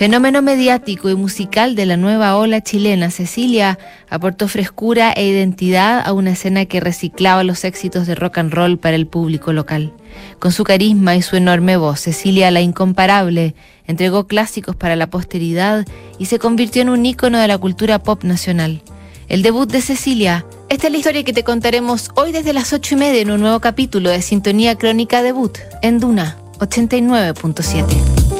Fenómeno mediático y musical de la nueva ola chilena, Cecilia aportó frescura e identidad a una escena que reciclaba los éxitos de rock and roll para el público local. Con su carisma y su enorme voz, Cecilia, la incomparable, entregó clásicos para la posteridad y se convirtió en un ícono de la cultura pop nacional. El debut de Cecilia, esta es la historia que te contaremos hoy desde las ocho y media en un nuevo capítulo de Sintonía Crónica Debut en Duna 89.7.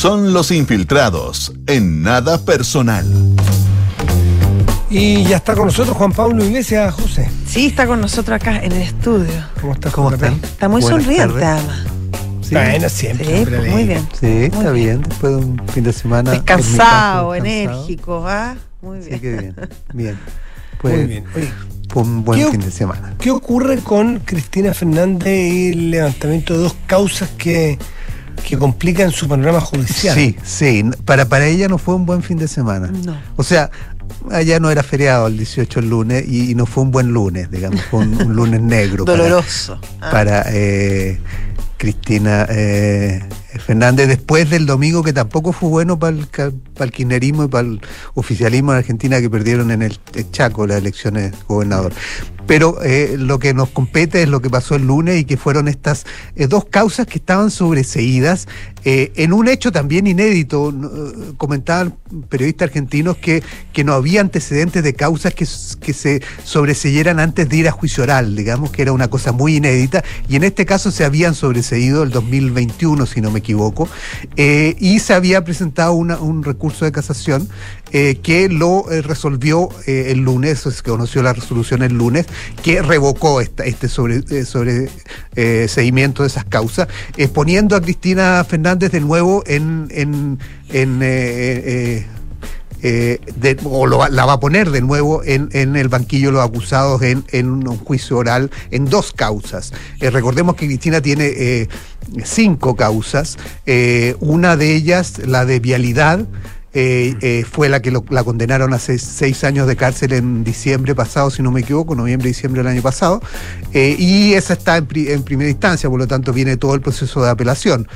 Son los infiltrados en nada personal. Y ya está con nosotros Juan Pablo Iglesias, José. Sí, está con nosotros acá en el estudio. ¿Cómo estás? ¿Cómo? Pablo? Está muy Buenas sonriente, además. Sí, Bueno, siempre. Sí, siempre pues, muy bien. sí, está bien. Después de un fin de semana. Descansado, enérgico, ¿ah? Muy bien. Sí, qué bien. Bien. Pues, Muy bien. Oye, Fue un buen ¿Qué- fin de semana. ¿Qué ocurre con Cristina Fernández y el levantamiento de dos causas que, que complican su panorama judicial? Sí, sí. Para, para ella no fue un buen fin de semana. No. O sea, allá no era feriado el 18 el lunes y, y no fue un buen lunes, digamos, fue un, un lunes negro. para- Doloroso. Ah. para eh, Cristina eh, Fernández después del domingo que tampoco fue bueno para el, para el kirchnerismo y para el oficialismo en Argentina que perdieron en el, Chaco las elecciones de gobernador. Pero eh, lo que nos compete es lo que pasó el lunes y que fueron estas eh, dos causas que estaban sobreseídas eh, en un hecho también inédito. comentaban periodistas argentinos que, que no había antecedentes de causas que, que se sobreseyeran antes de ir a juicio oral, digamos que era una cosa muy inédita, y en este caso se habían sobreseído el 2021, si no me equivoco, y se había presentado una- un recurso de casación eh, que lo eh, resolvió eh, el lunes, se conoció la resolución el lunes, que revocó esta, este sobre, sobre seguimiento de esas causas, poniendo a Cristina Fernández de nuevo en, en, en, o lo la va a poner de nuevo en, en el banquillo de los acusados en, en un juicio oral en dos causas. Recordemos que Cristina tiene cinco causas, una de ellas, la de vialidad, eh, eh, fue la que la condenaron a seis, años de cárcel en diciembre pasado, si no me equivoco, noviembre, diciembre del año pasado, eh, y esa está en primera instancia, por lo tanto viene todo el proceso de apelación.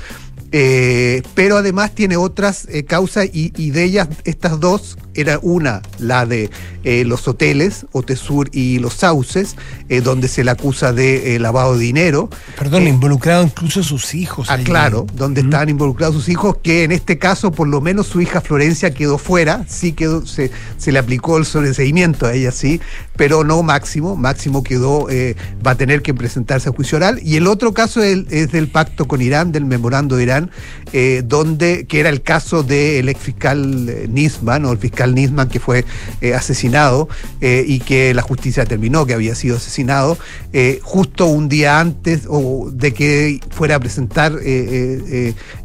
Eh, pero además tiene otras eh, causas y, y de ellas estas dos era una la de eh, los hoteles Otesur y los sauces donde se le acusa de lavado de dinero. Perdón, involucrado incluso sus hijos. Ah, claro, donde estaban involucrados sus hijos, que en este caso, por lo menos su hija Florencia quedó fuera, sí quedó, se, se le aplicó el sobreseimiento a ella, sí, pero no Máximo, Máximo quedó, va a tener que presentarse a juicio oral, y el otro caso es, es del pacto con Irán, del memorando de Irán, Eh, donde, que era el caso del ex fiscal eh, Nisman, o el fiscal Nisman que fue eh, asesinado y que la justicia determinó que había sido asesinado, justo un día antes o de que fuera a presentar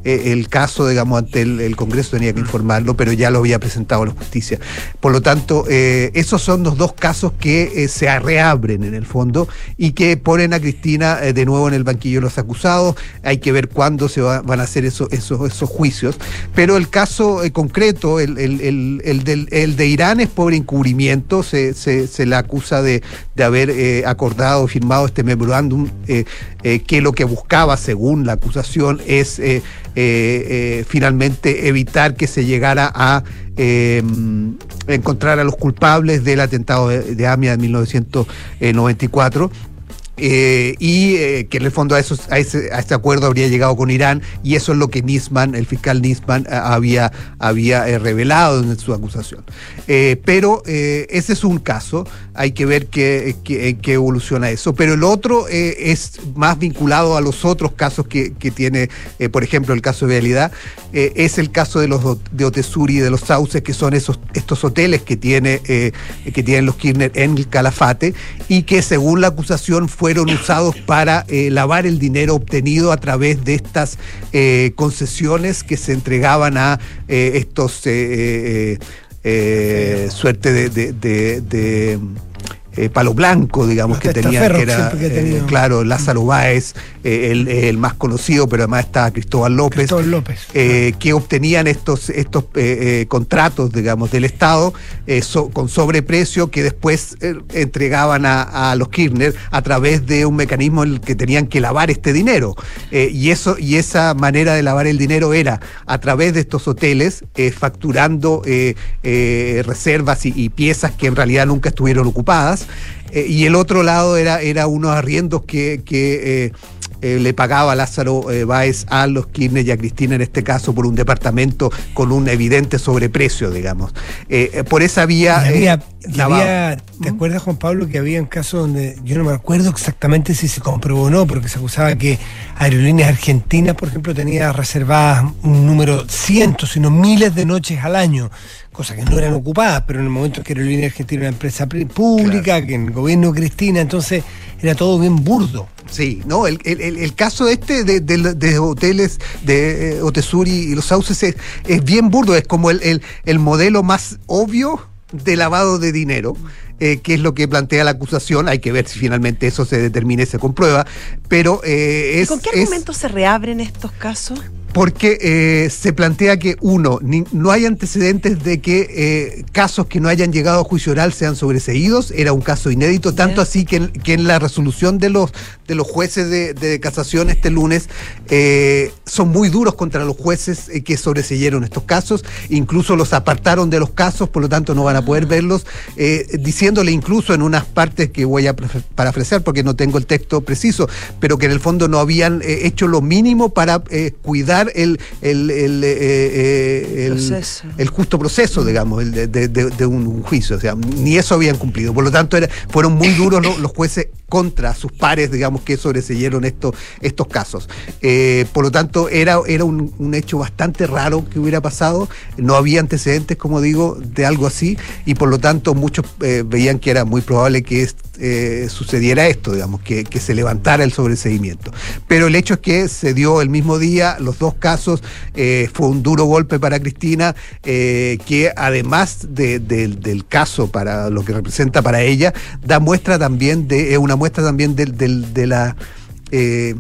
eh, el caso, digamos, ante el, Congreso tenía que informarlo, pero ya lo había presentado la justicia. Por lo tanto, eh, esos son los dos casos que eh, se reabren en el fondo y que ponen a Cristina de nuevo en el banquillo de los acusados. Hay que ver cuándo se va- van a hacer eso- esos, esos juicios. Pero el caso concreto, el, el- el- el del- el de Irán es por encubrimiento. Se, se, le acusa de, de haber acordado, firmado este memorándum eh, que lo que buscaba, según la acusación, es eh, eh, finalmente evitar que se llegara a eh, encontrar a los culpables del atentado de, de AMIA de 1994. Eh, y eh, que en el fondo a, esos, a, ese, a este acuerdo habría llegado con Irán y eso es lo que Nisman, el fiscal Nisman, eh, había, había eh, revelado en su acusación. Pero ese es un caso, hay que ver qué, qué, evoluciona eso. Pero el otro es más vinculado a los otros casos que, que tiene, por ejemplo, el caso de Realidad, eh, es el caso de los de Otesuri y de los Sauces, que son esos, estos hoteles que, tiene, que tienen los Kirchner en el Calafate y que según la acusación fueron usados para eh, lavar el dinero obtenido a través de estas eh, concesiones que se entregaban a eh, estos suerte de, eh, palo blanco, digamos, que tenía, que era, que eh, claro, Lázaro Báez, eh, el, el más conocido, pero además estaba Cristóbal López, Cristóbal López. que obtenían estos, estos contratos, digamos, del Estado so- con sobreprecio que después entregaban a, a los Kirchner a través de un mecanismo en el que tenían que lavar este dinero. Y, eso, y esa manera de lavar el dinero era a través de estos hoteles, facturando reservas y, y piezas que en realidad nunca estuvieron ocupadas. Eh, y el otro lado era, era unos arriendos que, eh, eh, le pagaba Lázaro eh, Báez a los Kirchner y a Cristina en este caso por un departamento con un evidente sobreprecio, digamos. Eh, eh, por esa vía... Había, ¿Te acuerdas, Juan Pablo, que había un caso donde yo no me acuerdo exactamente si se comprobó o no, porque se acusaba que Aerolíneas Argentinas, por ejemplo, tenía reservadas un número cientos, sino miles de noches al año, cosas que no eran ocupadas, pero en el momento que Aerolíneas Argentinas era una empresa pública, que en el gobierno de Cristina, entonces era todo bien burdo. Sí, no, el, el- el- caso este de, de- de hoteles de eh, Otesuri y los sauces es, es bien burdo, es como el, el- el modelo más obvio de lavado de dinero. eh, que es lo que plantea la acusación, hay que ver si finalmente eso se determina y se comprueba, pero eh, ¿Y es, con qué es- argumentos se reabren estos casos? Porque eh, se plantea que, uno, ni- no hay antecedentes de que eh, casos que no hayan llegado a juicio oral sean sobreseídos, era un caso inédito, tanto así que en, que en la resolución de los, de los jueces de, de casación este lunes eh, son muy duros contra los jueces que sobreseyeron estos casos, incluso los apartaron de los casos, por lo tanto no van a poder verlos, eh, diciéndole incluso en unas partes que voy a parafrasear porque no tengo el texto preciso, pero que en el fondo no habían hecho lo mínimo para eh, el, el, el, eh, eh, el- Proceso. el justo proceso, digamos, el de, de- un, juicio. O sea, ni eso habían cumplido. Por lo tanto, era- fueron muy duros lo- los jueces contra sus pares, digamos, que sobreseyeron estos, estos casos. Eh, por lo tanto, era, era un, un hecho bastante raro que hubiera pasado. No había antecedentes, como digo, de algo así. Y por lo tanto, muchos eh, veían que era muy probable que eh, sucediera esto, digamos, que, que se levantara el sobreseimiento. Pero el hecho es que se dio el mismo día, los dos casos, fue un duro golpe para Cristina, que además de- del- caso, para lo que representa para ella, da muestra también de, una muestra también del- del- de la eh,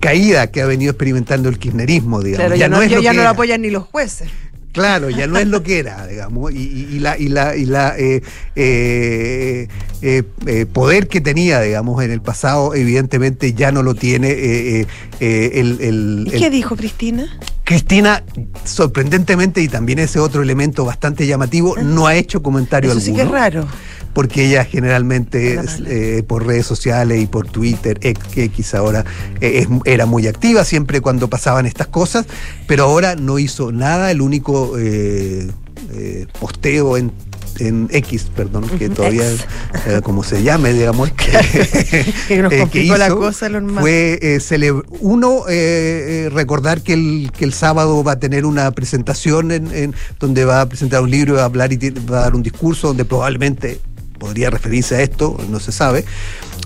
caída que ha venido experimentando el kirchnerismo, digamos. Claro, ya, no, es ya, lo ya no lo apoyan ni los jueces. Claro, ya no es lo que era, digamos, y, y- y la, y la, y la eh, eh, eh, eh, poder que tenía, digamos, en el pasado, evidentemente ya no lo tiene eh, eh, eh, el, el- ¿Y el- qué dijo Cristina? Cristina, sorprendentemente, y también ese otro elemento bastante llamativo, no ha hecho comentario Eso sí alguno. que es raro. Porque ella generalmente eh, por redes sociales y por Twitter, X ahora, eh, es- era muy activa siempre cuando pasaban estas cosas, pero ahora no hizo nada, el único eh, eh, posteo en, en X, perdón, que todavía, eh, como se llame, digamos, que, Que nos eh, la cosa, fue eh, uno eh, eh, recordar que el, que el sábado va a tener una presentación en, en- donde va a presentar un libro, va a hablar y va a dar un discurso donde probablemente podría referirse a esto, no se sabe.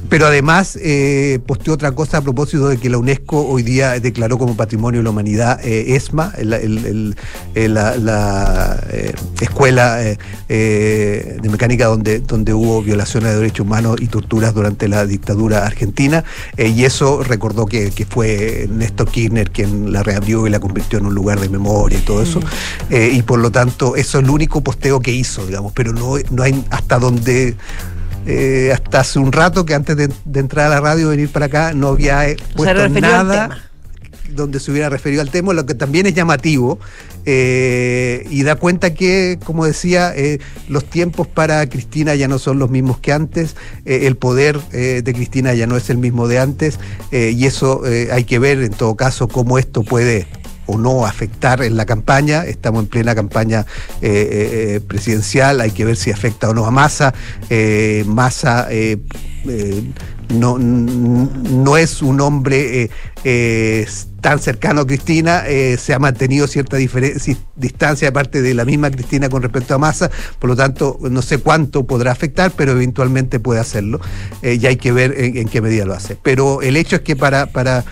Pero además eh, posteó otra cosa a propósito de que la UNESCO hoy día declaró como Patrimonio de la Humanidad eh, ESMA, el- el- el- eh, la, la, eh, escuela de mecánica donde, donde hubo violaciones de derechos humanos y torturas durante la dictadura argentina. y eso recordó que, que fue Néstor Kirchner quien la reabrió y la convirtió en un lugar de memoria y todo eso. Y por lo tanto, eso es el único posteo que hizo, digamos, pero no, no hay hasta donde eh, hasta hace un rato que antes de, de entrar a la radio venir para acá no había eh, O sea, puesto nada donde se hubiera referido al tema, lo que también es llamativo eh, y da cuenta que, como decía, eh, los tiempos para Cristina ya no son los mismos que antes, eh, el poder de Cristina ya no es el mismo de antes y eso hay que ver en todo caso cómo esto puede o no afectar en la campaña. Estamos en plena campaña eh, eh, eh, presidencial, hay que ver si afecta o no a Massa. Massa no, no es un hombre tan cercano a Cristina, se ha mantenido cierta distancia aparte de la misma Cristina con respecto a Massa, por lo tanto no sé cuánto podrá afectar, pero eventualmente puede hacerlo y hay que ver en, en qué medida lo hace. Pero el hecho es que para, para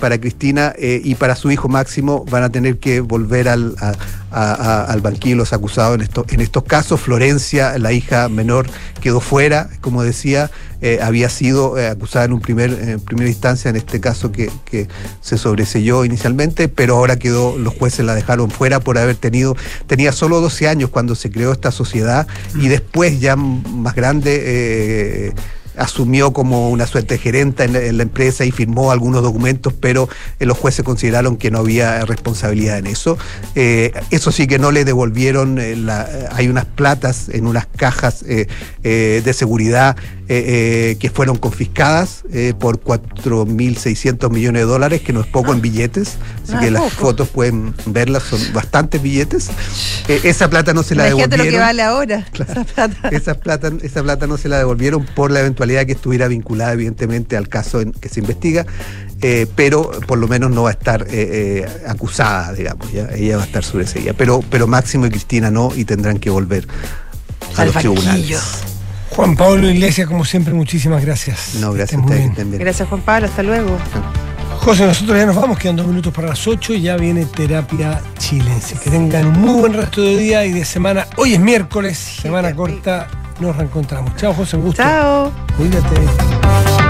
para Cristina eh, y para su hijo Máximo van a tener que volver al, a- a- a- al banquillo los acusados en, esto- en estos casos. Florencia, la hija menor, quedó fuera, como decía, eh, había sido eh, acusada en, un primer, en primera instancia, en este caso que, que se sobreselló inicialmente, pero ahora quedó, los jueces la dejaron fuera por haber tenido, tenía solo 12 años cuando se creó esta sociedad y después ya más grande... asumió como una suerte de gerente en la, empresa y firmó algunos documentos, pero eh, los jueces consideraron que no había responsabilidad en eso. Eh, eso sí que no le devolvieron, eh, hay unas platas en unas cajas de seguridad eh, eh, que fueron confiscadas eh, por 4.600 millones de dólares, que no es poco en billetes, así que las poco. fotos pueden verlas, son bastantes billetes. Eh, esa plata no se la Imagínate lo devolvieron. que vale ahora. Esa plata. Esa plata, esa plata no se la devolvieron por la eventualidad que estuviera vinculada, evidentemente, al caso en que se investiga, eh, pero por lo menos no va a estar eh, eh, acusada, digamos, ¿ya? ella va a estar sobreseída. Pero, pero Máximo y Cristina no, y tendrán que volver a Al los banquillo. tribunales. Juan Pablo Iglesias, como siempre, muchísimas gracias. No, gracias a ustedes, que bien. estén bien. Gracias, Juan Pablo. Hasta luego. José, nosotros ya nos vamos, quedan dos minutos para las 8 y ya viene Terapia Chilense. Que tengan un muy buen resto de día y de semana. Hoy es miércoles, semana corta, nos reencontramos. Chao, José, un gusto. Chao. Cuídate.